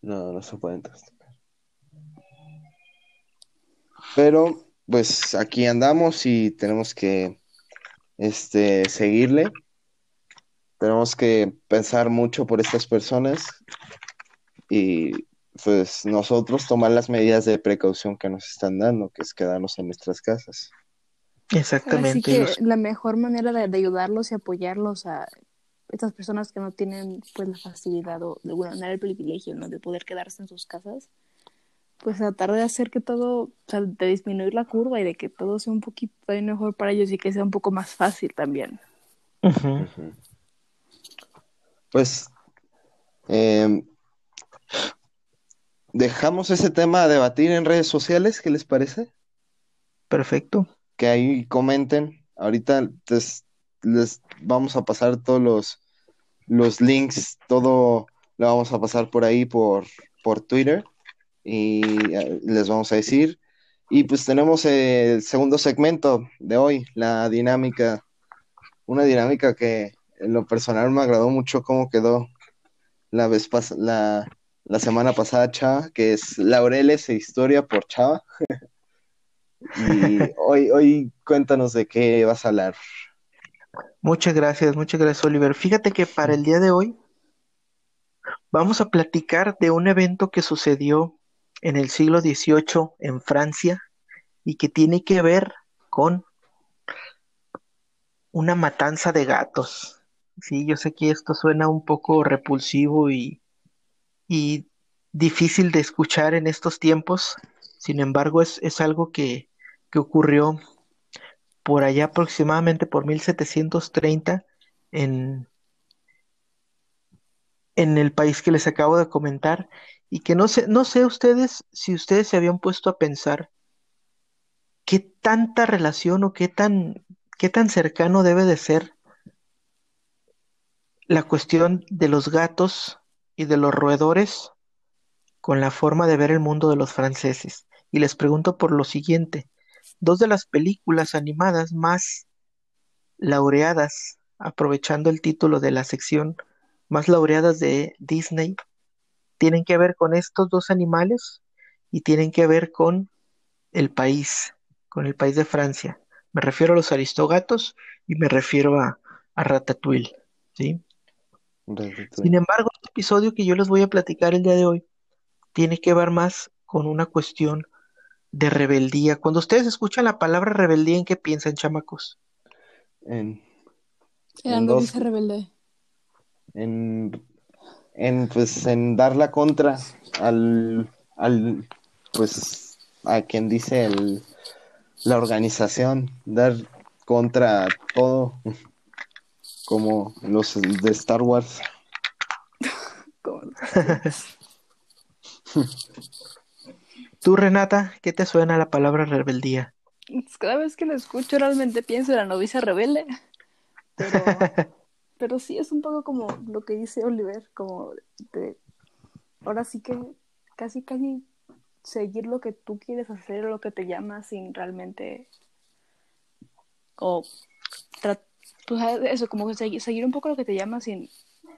no, no se pueden trastocar. Pero, pues aquí andamos y tenemos que este, seguirle. Tenemos que pensar mucho por estas personas y pues nosotros tomar las medidas de precaución que nos están dando, que es quedarnos en nuestras casas. Así Exactamente. que los- la mejor manera de, de ayudarlos y apoyarlos a estas personas que no tienen pues la facilidad o de alguna manera el privilegio ¿no? de poder quedarse en sus casas, pues tratar de hacer que todo, o sea, de disminuir la curva y de que todo sea un poquito mejor para ellos y que sea un poco más fácil también. Ujú. Pues em, dejamos ese tema a debatir en redes sociales, ¿qué les parece? Perfecto. Que ahí comenten ahorita les vamos a pasar todos los, los links, todo lo vamos a pasar por ahí por, por Twitter y eh, les vamos a decir. Y pues tenemos el segundo segmento de hoy, la dinámica, una dinámica que en lo personal me agradó mucho cómo quedó la vez la, la semana pasada, Chava, que es Laureles e Historia por Chava. <laughs> y hoy, hoy cuéntanos de qué vas a hablar. Muchas gracias, muchas gracias, Oliver. Fíjate que para el día de hoy vamos a platicar de un evento que sucedió en el siglo XVIII en Francia y que tiene que ver con una matanza de gatos. Sí, yo sé que esto suena un poco repulsivo y, y difícil de escuchar en estos tiempos, sin embargo es, es algo que, que ocurrió por allá aproximadamente por 1730 en, en el país que les acabo de comentar. Y que no sé, no sé ustedes si ustedes se habían puesto a pensar qué tanta relación o qué tan, qué tan cercano debe de ser la cuestión de los gatos y de los roedores con la forma de ver el mundo de los franceses. Y les pregunto por lo siguiente, dos de las películas animadas más laureadas, aprovechando el título de la sección más laureadas de Disney, tienen que ver con estos dos animales y tienen que ver con el país, con el país de Francia. Me refiero a los aristogatos y me refiero a, a Ratatouille, ¿sí? Sin embargo, el episodio que yo les voy a platicar el día de hoy tiene que ver más con una cuestión de rebeldía. Cuando ustedes escuchan la palabra rebeldía, ¿en qué piensan, chamacos? En, en dos, rebelde. En, en, pues, en dar la contra al, al, pues, a quien dice el, la organización, dar contra todo, como los de Star Wars. <laughs> Tú, Renata, ¿qué te suena la palabra rebeldía? Pues, cada vez que lo escucho realmente pienso en la novicia rebelde. Pero, <laughs> pero sí es un poco como lo que dice Oliver, como de, ahora sí que casi casi seguir lo que tú quieres hacer o lo que te llama sin realmente o pues, eso como seguir, seguir un poco lo que te llama sin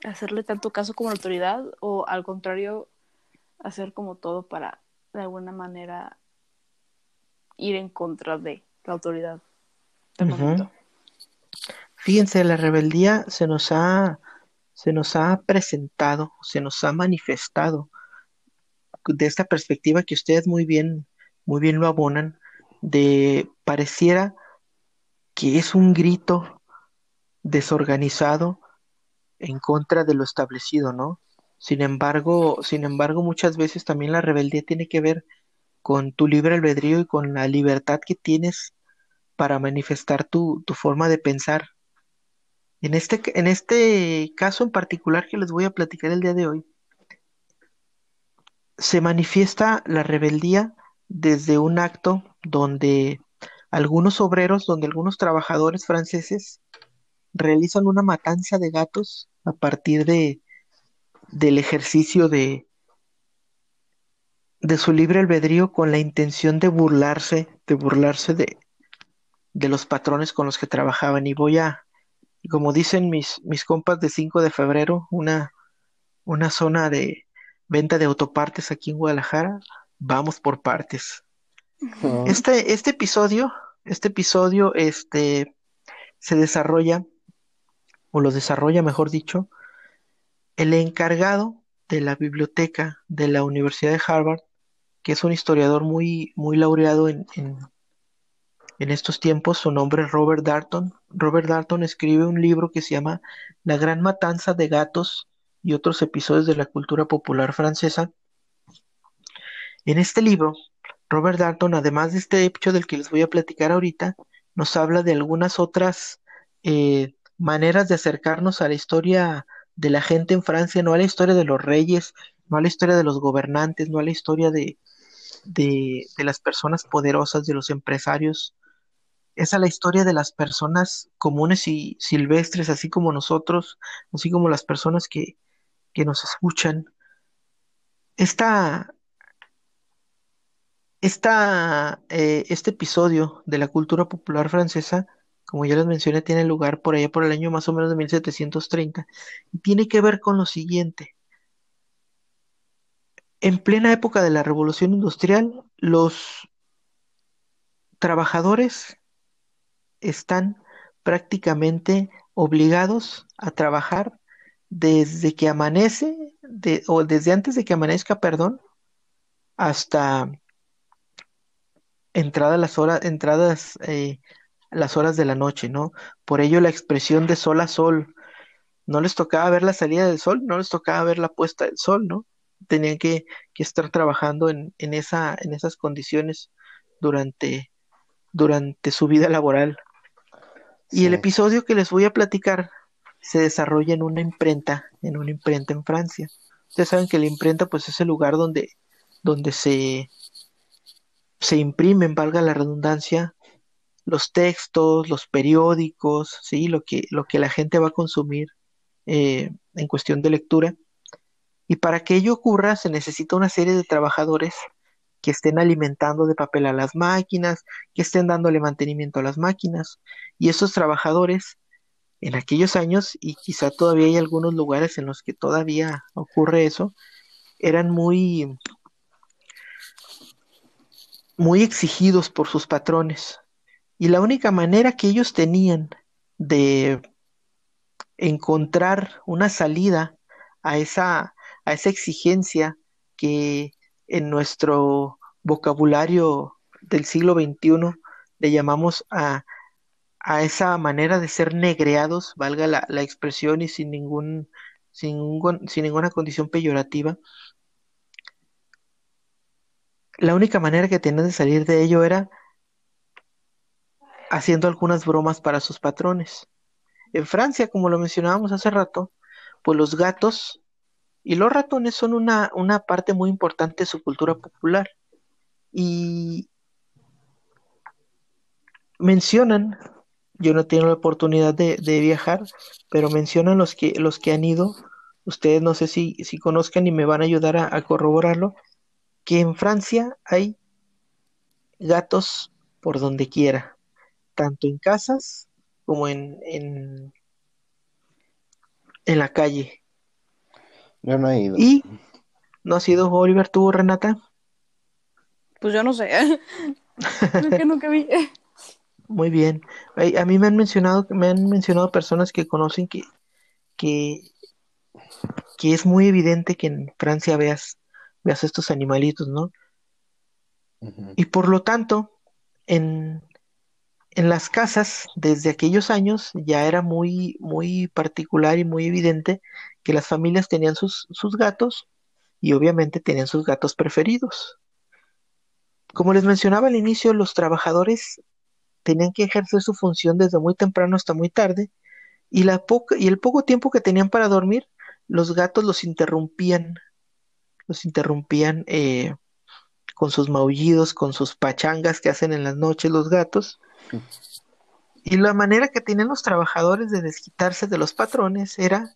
hacerle tanto caso como la autoridad o al contrario hacer como todo para de alguna manera ir en contra de la autoridad Fíjense, la rebeldía se nos ha se nos ha presentado, se nos ha manifestado de esta perspectiva que ustedes muy bien muy bien lo abonan de pareciera que es un grito desorganizado en contra de lo establecido, ¿no? Sin embargo, sin embargo, muchas veces también la rebeldía tiene que ver con tu libre albedrío y con la libertad que tienes para manifestar tu, tu forma de pensar. En este, en este caso en particular que les voy a platicar el día de hoy, se manifiesta la rebeldía desde un acto donde algunos obreros, donde algunos trabajadores franceses realizan una matanza de gatos a partir de del ejercicio de, de su libre albedrío con la intención de burlarse, de burlarse de, de los patrones con los que trabajaban. Y voy a, como dicen mis, mis compas de 5 de febrero, una, una zona de venta de autopartes aquí en Guadalajara, vamos por partes. Este, este episodio, este episodio, este, se desarrolla, o lo desarrolla, mejor dicho, el encargado de la biblioteca de la Universidad de Harvard, que es un historiador muy, muy laureado en, en, estos tiempos, su nombre es Robert Darton. Robert Darton escribe un libro que se llama La gran matanza de gatos y otros episodios de la cultura popular francesa. En este libro, Robert Darton, además de este hecho del que les voy a platicar ahorita, nos habla de algunas otras eh, maneras de acercarnos a la historia de la gente en Francia, no a la historia de los reyes, no a la historia de los gobernantes, no a la historia de, de, las personas poderosas, de los empresarios, es a la historia de las personas comunes y silvestres, así como nosotros, así como las personas que, que nos escuchan. Esta, esta, eh, este episodio de la cultura popular francesa, como ya les mencioné, tiene lugar por allá por el año más o menos de 1730 y tiene que ver con lo siguiente. En plena época de la Revolución Industrial, los trabajadores están prácticamente obligados a trabajar desde que amanece, o desde antes de que amanezca, perdón, hasta entradas las horas, entradas eh, las horas de la noche, ¿no? Por ello la expresión de sol a sol, no les tocaba ver la salida del sol, no les tocaba ver la puesta del sol, ¿no? Tenían que, estar trabajando en, en, esa, en esas condiciones durante, durante su vida laboral. Y el episodio que les voy a platicar se desarrolla en una imprenta, en una imprenta en Francia. Ustedes saben que la imprenta pues es el lugar donde, donde se, se imprimen, valga la redundancia, los textos, los periódicos, ¿sí? lo, que, lo que la gente va a consumir eh, en cuestión de lectura. Y para que ello ocurra se necesita una serie de trabajadores que estén alimentando de papel a las máquinas, que estén dándole mantenimiento a las máquinas. Y esos trabajadores en aquellos años, y quizá todavía hay algunos lugares en los que todavía ocurre eso, eran muy, muy exigidos por sus patrones. Y la única manera que ellos tenían de encontrar una salida a esa, a esa exigencia que en nuestro vocabulario del siglo XXI le llamamos a, a esa manera de ser negreados, valga la, la expresión y sin ningún, sin, sin ninguna condición peyorativa, la única manera que tenían de salir de ello era haciendo algunas bromas para sus patrones. En Francia, como lo mencionábamos hace rato, pues los gatos y los ratones son una, una parte muy importante de su cultura popular. Y mencionan, yo no tengo la oportunidad de, viajar, pero mencionan los que, los que han ido, ustedes no sé si, si conozcan y me van a ayudar a, corroborarlo, que en Francia hay gatos por donde quiera, tanto en casas como en, en, en la calle. Yo no he ido. ¿Y no ha sido Oliver tú, Renata? Pues yo no sé. <laughs> nunca, nunca vi. Muy bien. A mí me han mencionado, me han mencionado personas que conocen que, que, que es muy evidente que en Francia veas, veas estos animalitos, ¿no? Y por lo tanto, en, en las casas, desde aquellos años, ya era muy, muy particular y muy evidente que las familias tenían sus, sus gatos y obviamente tenían sus gatos preferidos. Como les mencionaba al inicio, los trabajadores tenían que ejercer su función desde muy temprano hasta muy tarde y, la poca, y el poco tiempo que tenían para dormir, los gatos los interrumpían, los interrumpían eh, con sus maullidos, con sus pachangas que hacen en las noches los gatos y la manera que tenían los trabajadores de desquitarse de los patrones era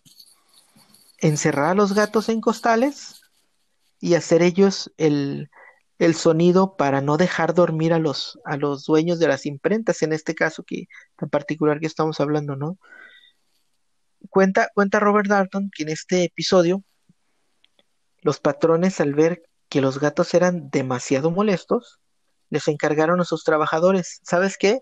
encerrar a los gatos en costales y hacer ellos el, el sonido para no dejar dormir a los, a los dueños de las imprentas, en este caso que en particular que estamos hablando, ¿no? Cuenta, cuenta Robert Dalton que en este episodio los patrones al ver que los gatos eran demasiado molestos, les encargaron a sus trabajadores, ¿sabes qué?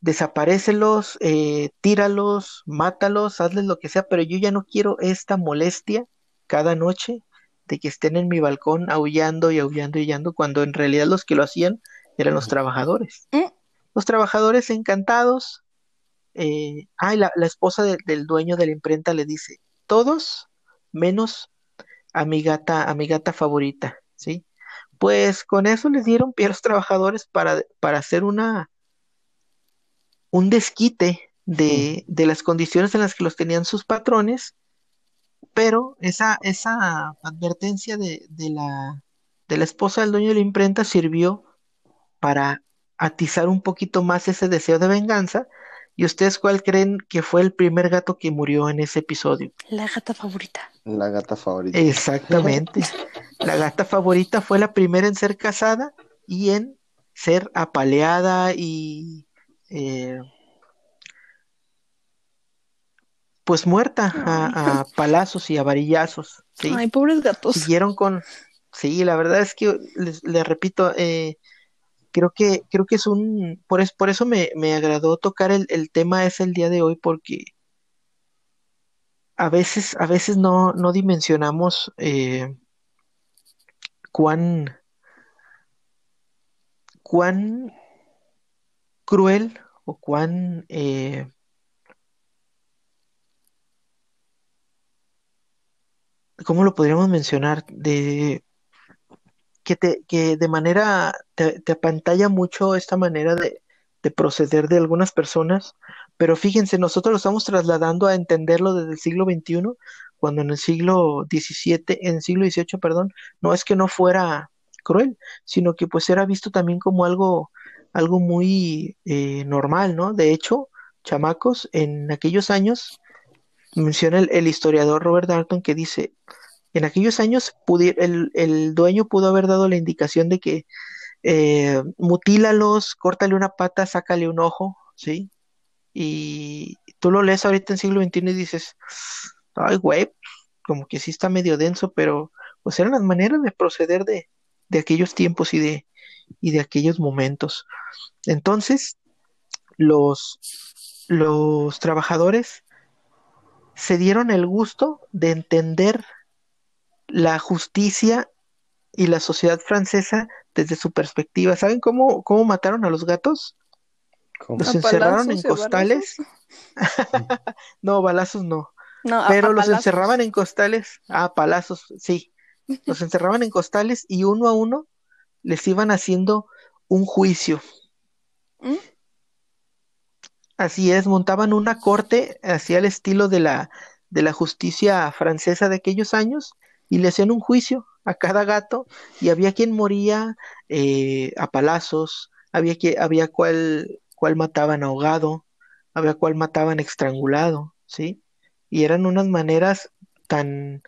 Desaparécelos, eh, tíralos, mátalos, hazles lo que sea, pero yo ya no quiero esta molestia cada noche de que estén en mi balcón aullando y aullando y aullando, cuando en realidad los que lo hacían eran los trabajadores. Mm. Los trabajadores encantados. Eh, ay, la, esposa del dueño de la imprenta le dice, todos menos a mi gata, a mi gata favorita, ¿sí? Pues con eso les dieron pie a los trabajadores para, para hacer una un desquite de, de, las condiciones en las que los tenían sus patrones, pero esa, esa advertencia de, de, la, de la esposa del dueño de la imprenta sirvió para atizar un poquito más ese deseo de venganza. ¿Y ustedes cuál creen que fue el primer gato que murió en ese episodio? La gata favorita. La gata favorita. Exactamente. <laughs> La gata favorita fue la primera en ser casada y en ser apaleada y eh, pues muerta a, a palazos y a varillazos. ¿sí? Ay, pobres gatos. Siguieron con, sí, la verdad es que les, les repito, eh, creo que, creo que es un, por, es, por eso me, me agradó tocar el, el tema ese el día de hoy, porque a veces, a veces no, no dimensionamos eh, cuán, cuán cruel o cuán eh, ¿cómo lo podríamos mencionar? De que te, que de manera te, te apantalla mucho esta manera de, de proceder de algunas personas, pero fíjense, nosotros lo estamos trasladando a entenderlo desde el siglo XXI, cuando en el siglo XVII, en el siglo XVIII, perdón, no es que no fuera cruel, sino que pues era visto también como algo, algo muy eh, normal, ¿no? De hecho, chamacos, en aquellos años, menciona el, historiador Robert Dalton que dice, en aquellos años el dueño pudo haber dado la indicación de que eh, mutílalos, córtale una pata, sácale un ojo, ¿sí? Y tú lo lees ahorita en siglo XXI y dices, ay, güey, como que sí está medio denso, pero pues eran las maneras de proceder de, de aquellos tiempos y de, y de aquellos momentos. Entonces, los, los trabajadores se dieron el gusto de entender la justicia y la sociedad francesa desde su perspectiva. ¿Saben cómo, cómo mataron a los gatos? ¿Cómo? Los ¿A encerraron en costales. <laughs> No, balazos no. No, a- Pero a los palazos. encerraban en costales. Ah, palazos, sí. Los encerraban en costales y uno a uno les iban haciendo un juicio. ¿Mm? Así es, montaban una corte hacia el estilo de la, de la justicia francesa de aquellos años y le hacían un juicio a cada gato y había quien moría eh, a palazos, había, que, había cual, cual mataban ahogado, había cual mataban estrangulado, ¿sí? Y eran unas maneras tan,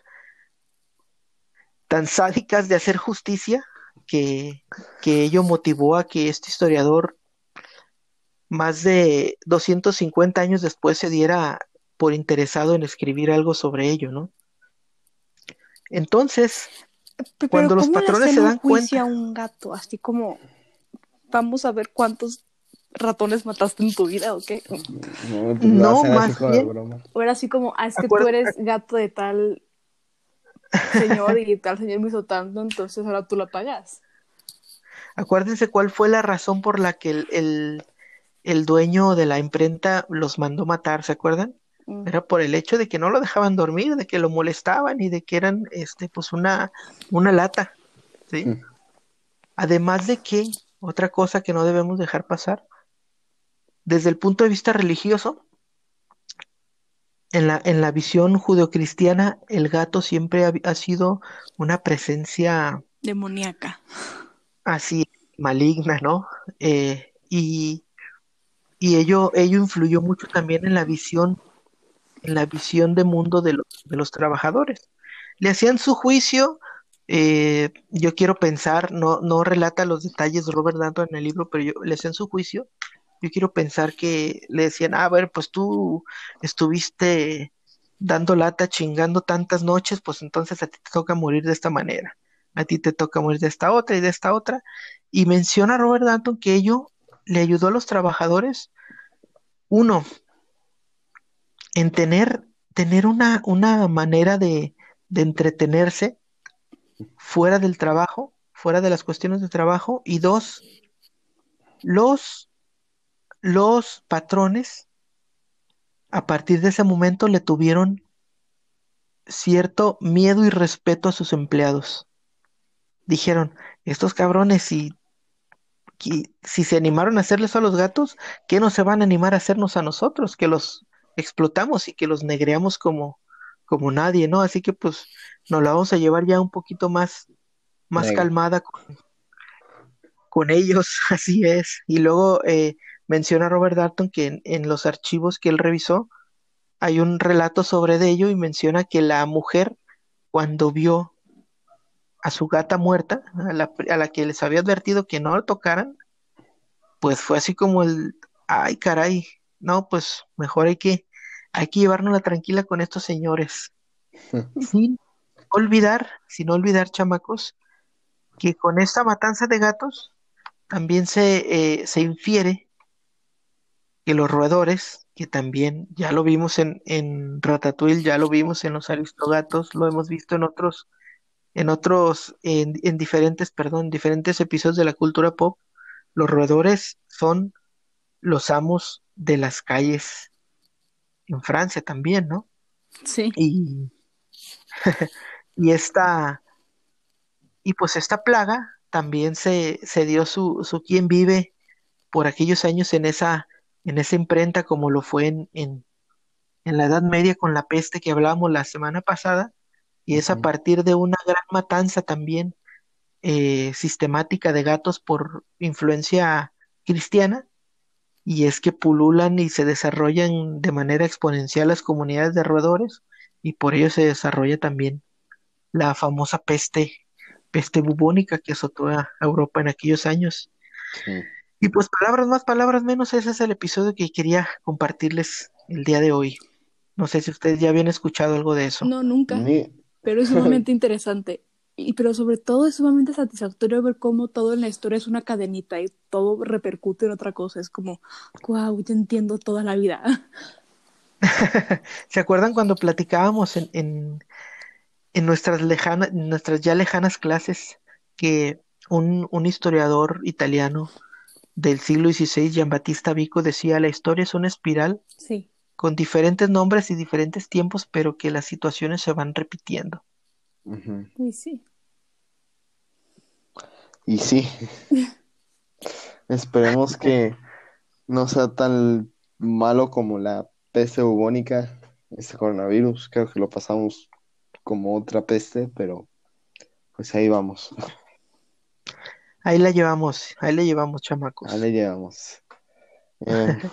tan sádicas de hacer justicia que, que ello motivó a que este historiador más de 250 años después se diera por interesado en escribir algo sobre ello, ¿no? Entonces, cuando los ¿cómo le patrones se dan cuenta- a un gato? Así como, vamos a ver cuántos ratones mataste en tu vida o qué. No, pues No, más bien- broma. O era así como, ah, es que Acuérdate- tú eres gato de tal señor y tal señor me hizo tanto, entonces ahora tú lo pagas. acuérdense cuál fue la razón por la que el, el, el dueño de la imprenta los mandó matar, ¿se acuerdan? Mm. Era por el hecho de que no lo dejaban dormir, de que lo molestaban y de que eran, este, pues una, una lata, ¿sí? Mm. Además de que, otra cosa que no debemos dejar pasar, desde el punto de vista religioso, en la, en la visión judeocristiana, el gato siempre ha, ha sido una presencia Demoníaca. así maligna, ¿no? Eh, y, y ello, ello influyó mucho también en la visión, en la visión de mundo de los, de los trabajadores. Le hacían su juicio, eh, yo quiero pensar, no, no relata los detalles Robert Danton en el libro, pero yo, le hacían su juicio, yo quiero pensar que le decían, ah, a ver, pues tú estuviste dando lata, chingando tantas noches, pues entonces a ti te toca morir de esta manera, a ti te toca morir de esta otra y de esta otra. Y menciona Robert Danton que ello le ayudó a los trabajadores, uno, en tener, tener una, una manera de, de entretenerse fuera del trabajo, fuera de las cuestiones de trabajo, y dos, los, los patrones a partir de ese momento le tuvieron cierto miedo y respeto a sus empleados. Dijeron, estos cabrones, si, si se animaron a hacerles a los gatos, ¿qué no se van a animar a hacernos a nosotros? Que los explotamos y que los negreamos como, como nadie, ¿no? Así que pues nos la vamos a llevar ya un poquito más, más calmada con, con ellos, <laughs> así es. Y luego eh, menciona Robert Dalton que en, en, los archivos que él revisó hay un relato sobre de ello y menciona que la mujer cuando vio a su gata muerta, a la, a la que les había advertido que no la tocaran, pues fue así como el, ay caray, no, pues mejor hay que, hay que llevárnosla tranquila con estos señores. <laughs> Sin olvidar, sin olvidar, chamacos, que con esta matanza de gatos también se, eh, se infiere que los roedores, que también ya lo vimos en, en Ratatouille, ya lo vimos en los Aristogatos, lo hemos visto en otros, en otros, en, en diferentes, perdón, diferentes episodios de la cultura pop, los roedores son los amos de las calles en Francia también, ¿no? Sí. Y, <laughs> y esta, y pues esta plaga también se, se dio su, su quien vive por aquellos años en esa, en esa imprenta como lo fue en, en, en la Edad Media con la peste que hablábamos la semana pasada, y es a partir de una gran matanza también eh, sistemática de gatos por influencia cristiana, y es que pululan y se desarrollan de manera exponencial las comunidades de roedores, y por ello se desarrolla también la famosa peste, peste bubónica que azotó a Europa en aquellos años. Sí. Y pues palabras más, palabras menos, ese es el episodio que quería compartirles el día de hoy. No sé si ustedes ya habían escuchado algo de eso. No, nunca. Ni- Pero es sumamente <laughs> interesante. Y pero sobre todo es sumamente satisfactorio ver cómo todo en la historia es una cadenita y todo repercute en otra cosa. Es como, wow, ya entiendo toda la vida. <laughs> ¿Se acuerdan cuando platicábamos en, en, en nuestras lejanas, nuestras ya lejanas clases que un, un historiador italiano del siglo XVI, Giambattista Vico, decía la historia es una espiral Sí. con diferentes nombres y diferentes tiempos, pero que las situaciones se van repitiendo. Y sí. Y sí, esperemos que no sea tan malo como la peste bubónica, este coronavirus. Creo que lo pasamos como otra peste, pero pues ahí vamos. Ahí la llevamos, ahí la llevamos, chamacos. Ahí le llevamos. <laughs>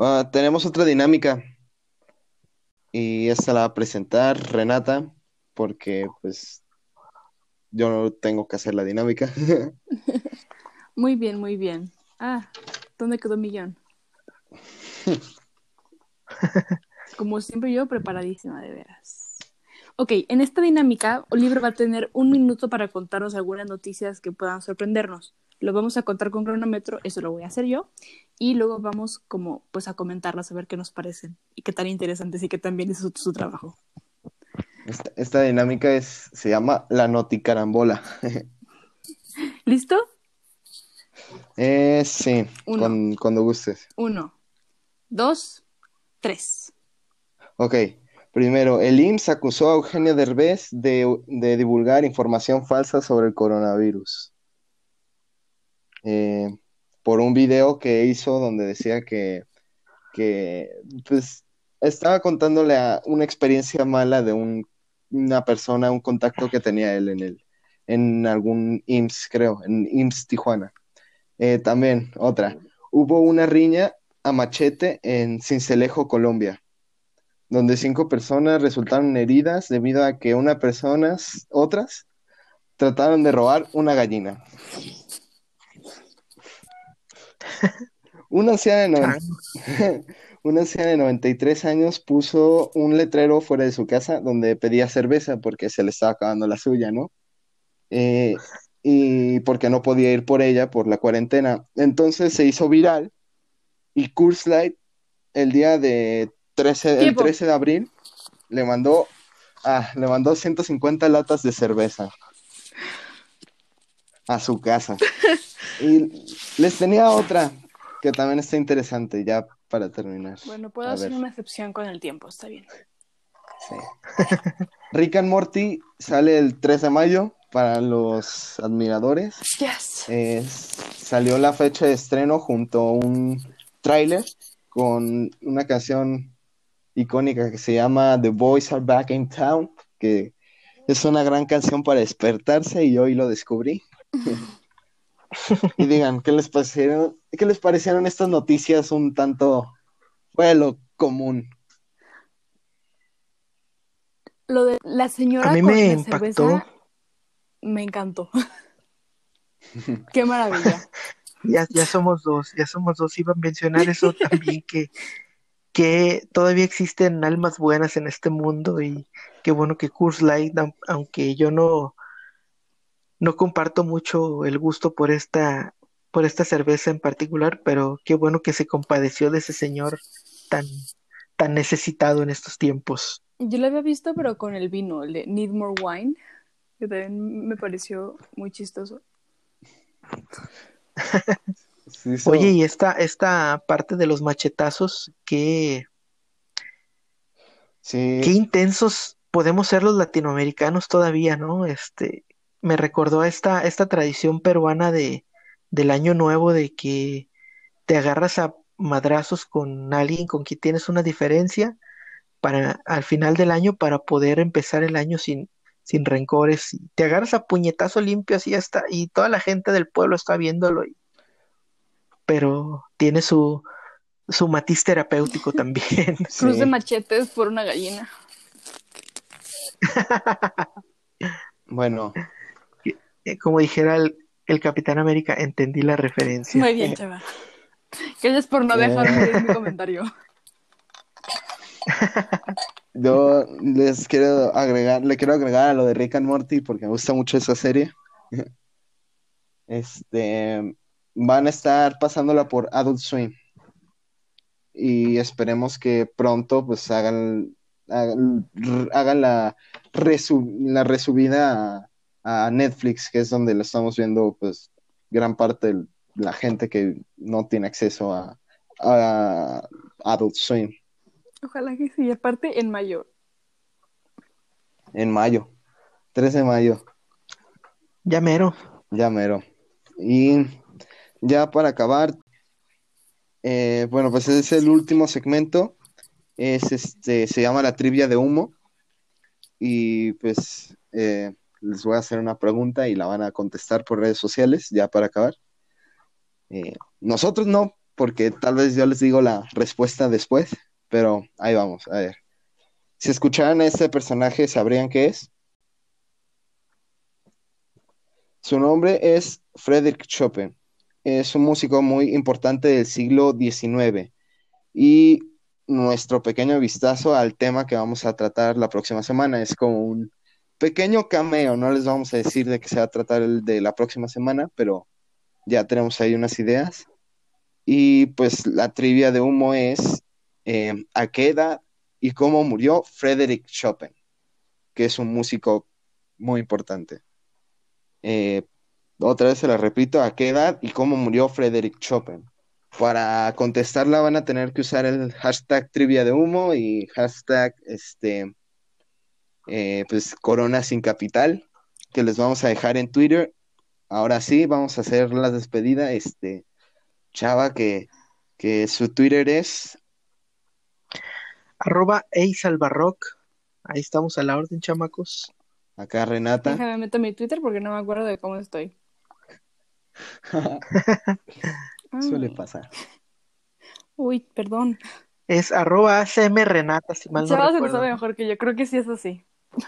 Eh, tenemos otra dinámica y esta la va a presentar Renata porque pues yo no tengo que hacer la dinámica. <laughs> Muy bien, muy bien. Ah, ¿dónde quedó mi guion? <laughs> Como siempre yo, preparadísima de veras. Ok, en esta dinámica, Oliver va a tener un minuto para contarnos algunas noticias que puedan sorprendernos. Lo vamos a contar con cronómetro, eso lo voy a hacer yo, y luego vamos como pues a comentarlas, a ver qué nos parecen y qué tan interesantes y qué tan bien es su, su trabajo. Esta, esta dinámica es, se llama la noticarambola. <laughs> ¿Listo? Eh, sí, cuando gustes. Uno, dos, tres. Ok, primero, el IMSS acusó a Eugenio Derbez de, divulgar información falsa sobre el coronavirus. Eh, por un video que hizo donde decía que, que pues, estaba contándole a una experiencia mala de un- una persona, un contacto que tenía él en el, en algún IMSS, creo, en IMSS Tijuana. Eh, también, otra, hubo una riña a machete en Cincelejo, Colombia donde cinco personas resultaron heridas debido a que una persona, otras, trataron de robar una gallina. Una anciana de, noven- <laughs> una anciana de 93 años puso un letrero fuera de su casa donde pedía cerveza porque se le estaba acabando la suya, ¿no? Eh, y porque no podía ir por ella por la cuarentena. Entonces se hizo viral y Coors Light el día de 13, el Tiempo. 13 de abril le mandó, ah, le mandó 150 latas de cerveza a su casa. <laughs> Y les tenía otra que también está interesante, ya para terminar. Bueno, puedo A hacer ver. una excepción con el tiempo, está bien. Sí. Rick and Morty sale el 3 de mayo para los admiradores. Yes. Eh, salió la fecha de estreno junto a un tráiler con una canción icónica que se llama The Boys Are Back in Town, que es una gran canción para despertarse y hoy lo descubrí. <laughs> y digan qué les parecieron, qué les parecieron estas noticias un tanto de lo común. Lo de la señora A mí con me la impactó. cerveza me encantó. <laughs> Qué maravilla. Ya, ya somos dos, ya somos dos. Iba a mencionar eso también, que, que todavía existen almas buenas en este mundo y qué bueno que Curse Light, aun- aunque yo no, no comparto mucho el gusto por esta, por esta cerveza en particular, pero qué bueno que se compadeció de ese señor tan, tan necesitado en estos tiempos. Yo lo había visto, pero con el vino, el de Need More Wine, que también me pareció muy chistoso. <laughs> Hizo- Oye, y esta, esta parte de los machetazos, qué, sí, qué intensos podemos ser los latinoamericanos todavía, ¿no? Este, me recordó a esta, esta tradición peruana de, del año nuevo de que te agarras a madrazos con alguien con quien tienes una diferencia para al final del año para poder empezar el año sin, sin rencores. Te agarras a puñetazo limpio así ya está, y toda la gente del pueblo está viéndolo, y- pero tiene su, su matiz terapéutico también. <laughs> Cruz sí. de machetes por una gallina. <laughs> Bueno, Eh, Como dijera el, el Capitán América, entendí la referencia. Muy bien, chaval. Gracias por no dejar morir mi comentario. <laughs> yo les quiero agregar, le quiero agregar a lo de Rick and Morty porque me gusta mucho esa serie. Este, van a estar pasándola por Adult Swim y esperemos que pronto pues hagan, hagan, hagan la, resu- la resubida a, a Netflix, que es donde lo estamos viendo pues gran parte de la gente que no tiene acceso a, a Adult Swim Ojalá que sí. Aparte, en mayo. en mayo, 3 de mayo. Ya mero. Ya mero. Y ya para acabar, eh, bueno, pues es el último segmento. Es este, se llama la trivia de humo. Y pues eh, les voy a hacer una pregunta y la van a contestar por redes sociales, ya para acabar. Eh, nosotros no, porque tal vez yo les digo la respuesta después, pero ahí vamos, a ver. Si escucharan a este personaje, ¿sabrían qué es? Su nombre es Frédéric Chopin. Es un músico muy importante del siglo XIX. Y nuestro pequeño vistazo al tema que vamos a tratar la próxima semana es como un pequeño cameo. No les vamos a decir de qué se va a tratar el de la próxima semana, pero ya tenemos ahí unas ideas. Y pues la trivia de humo es eh, a qué edad y cómo murió Frédéric Chopin, que es un músico muy importante. Eh, otra vez se la repito, ¿a qué edad y cómo murió Frédéric Chopin? Para contestarla van a tener que usar el hashtag trivia de humo y hashtag este, eh, pues corona sin capital, que les vamos a dejar en Twitter. Ahora sí, vamos a hacer la despedida. Este, Chava, que, que su Twitter es Arroba Eisalbarrock. Ahí estamos a la orden, chamacos. acá Renata. Déjame meter mi Twitter porque no me acuerdo de cómo estoy. <laughs> Suele Ay. pasar. Uy, perdón. Es arroba ACM Renata, si mal no Chava se lo sabe mejor que yo. Creo que sí es así. <laughs>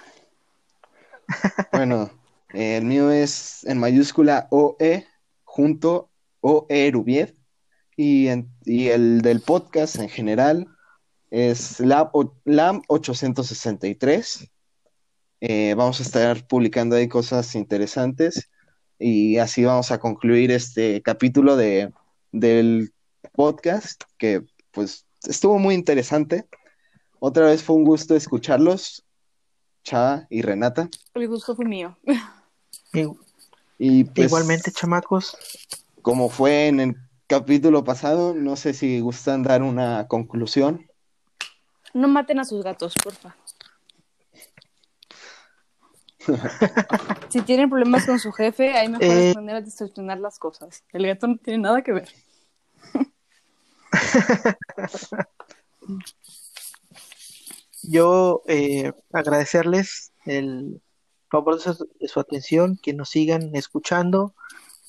Bueno, eh, el mío es en mayúscula OE junto OE Rubiet y, en- y el del podcast en general es LAM 863. Eh, vamos a estar publicando ahí cosas interesantes y así vamos a concluir este capítulo de, del podcast que pues estuvo muy interesante. Otra vez fue un gusto escucharlos, Chava y Renata. El gusto fue mío. Y pues, Igualmente, chamacos. como fue en el capítulo pasado, no sé si gustan dar una conclusión. No maten a sus gatos, porfa. Si tienen problemas con su jefe, hay mejores Eh. maneras de solucionar las cosas. El gato no tiene nada que ver. <laughs> Yo eh, agradecerles el favor de su, de su atención, que nos sigan escuchando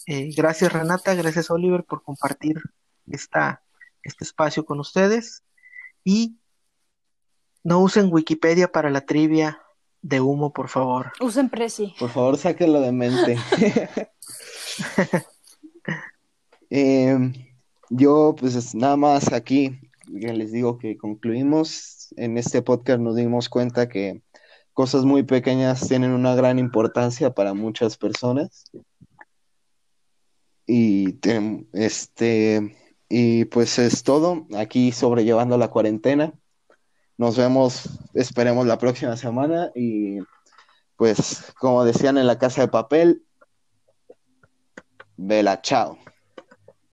Eh, gracias Renata, gracias Oliver por compartir esta, este espacio con ustedes. Y no usen Wikipedia para la trivia de humo, por favor. Usen Prezi. Por favor, sáquenlo de mente. <laughs> Em, yo, pues nada más aquí, les digo que concluimos. En este podcast nos dimos cuenta que cosas muy pequeñas tienen una gran importancia para muchas personas. Y este y pues es todo aquí sobrellevando la cuarentena. Nos vemos, esperemos la próxima semana y pues como decían en la casa de papel, vela chao.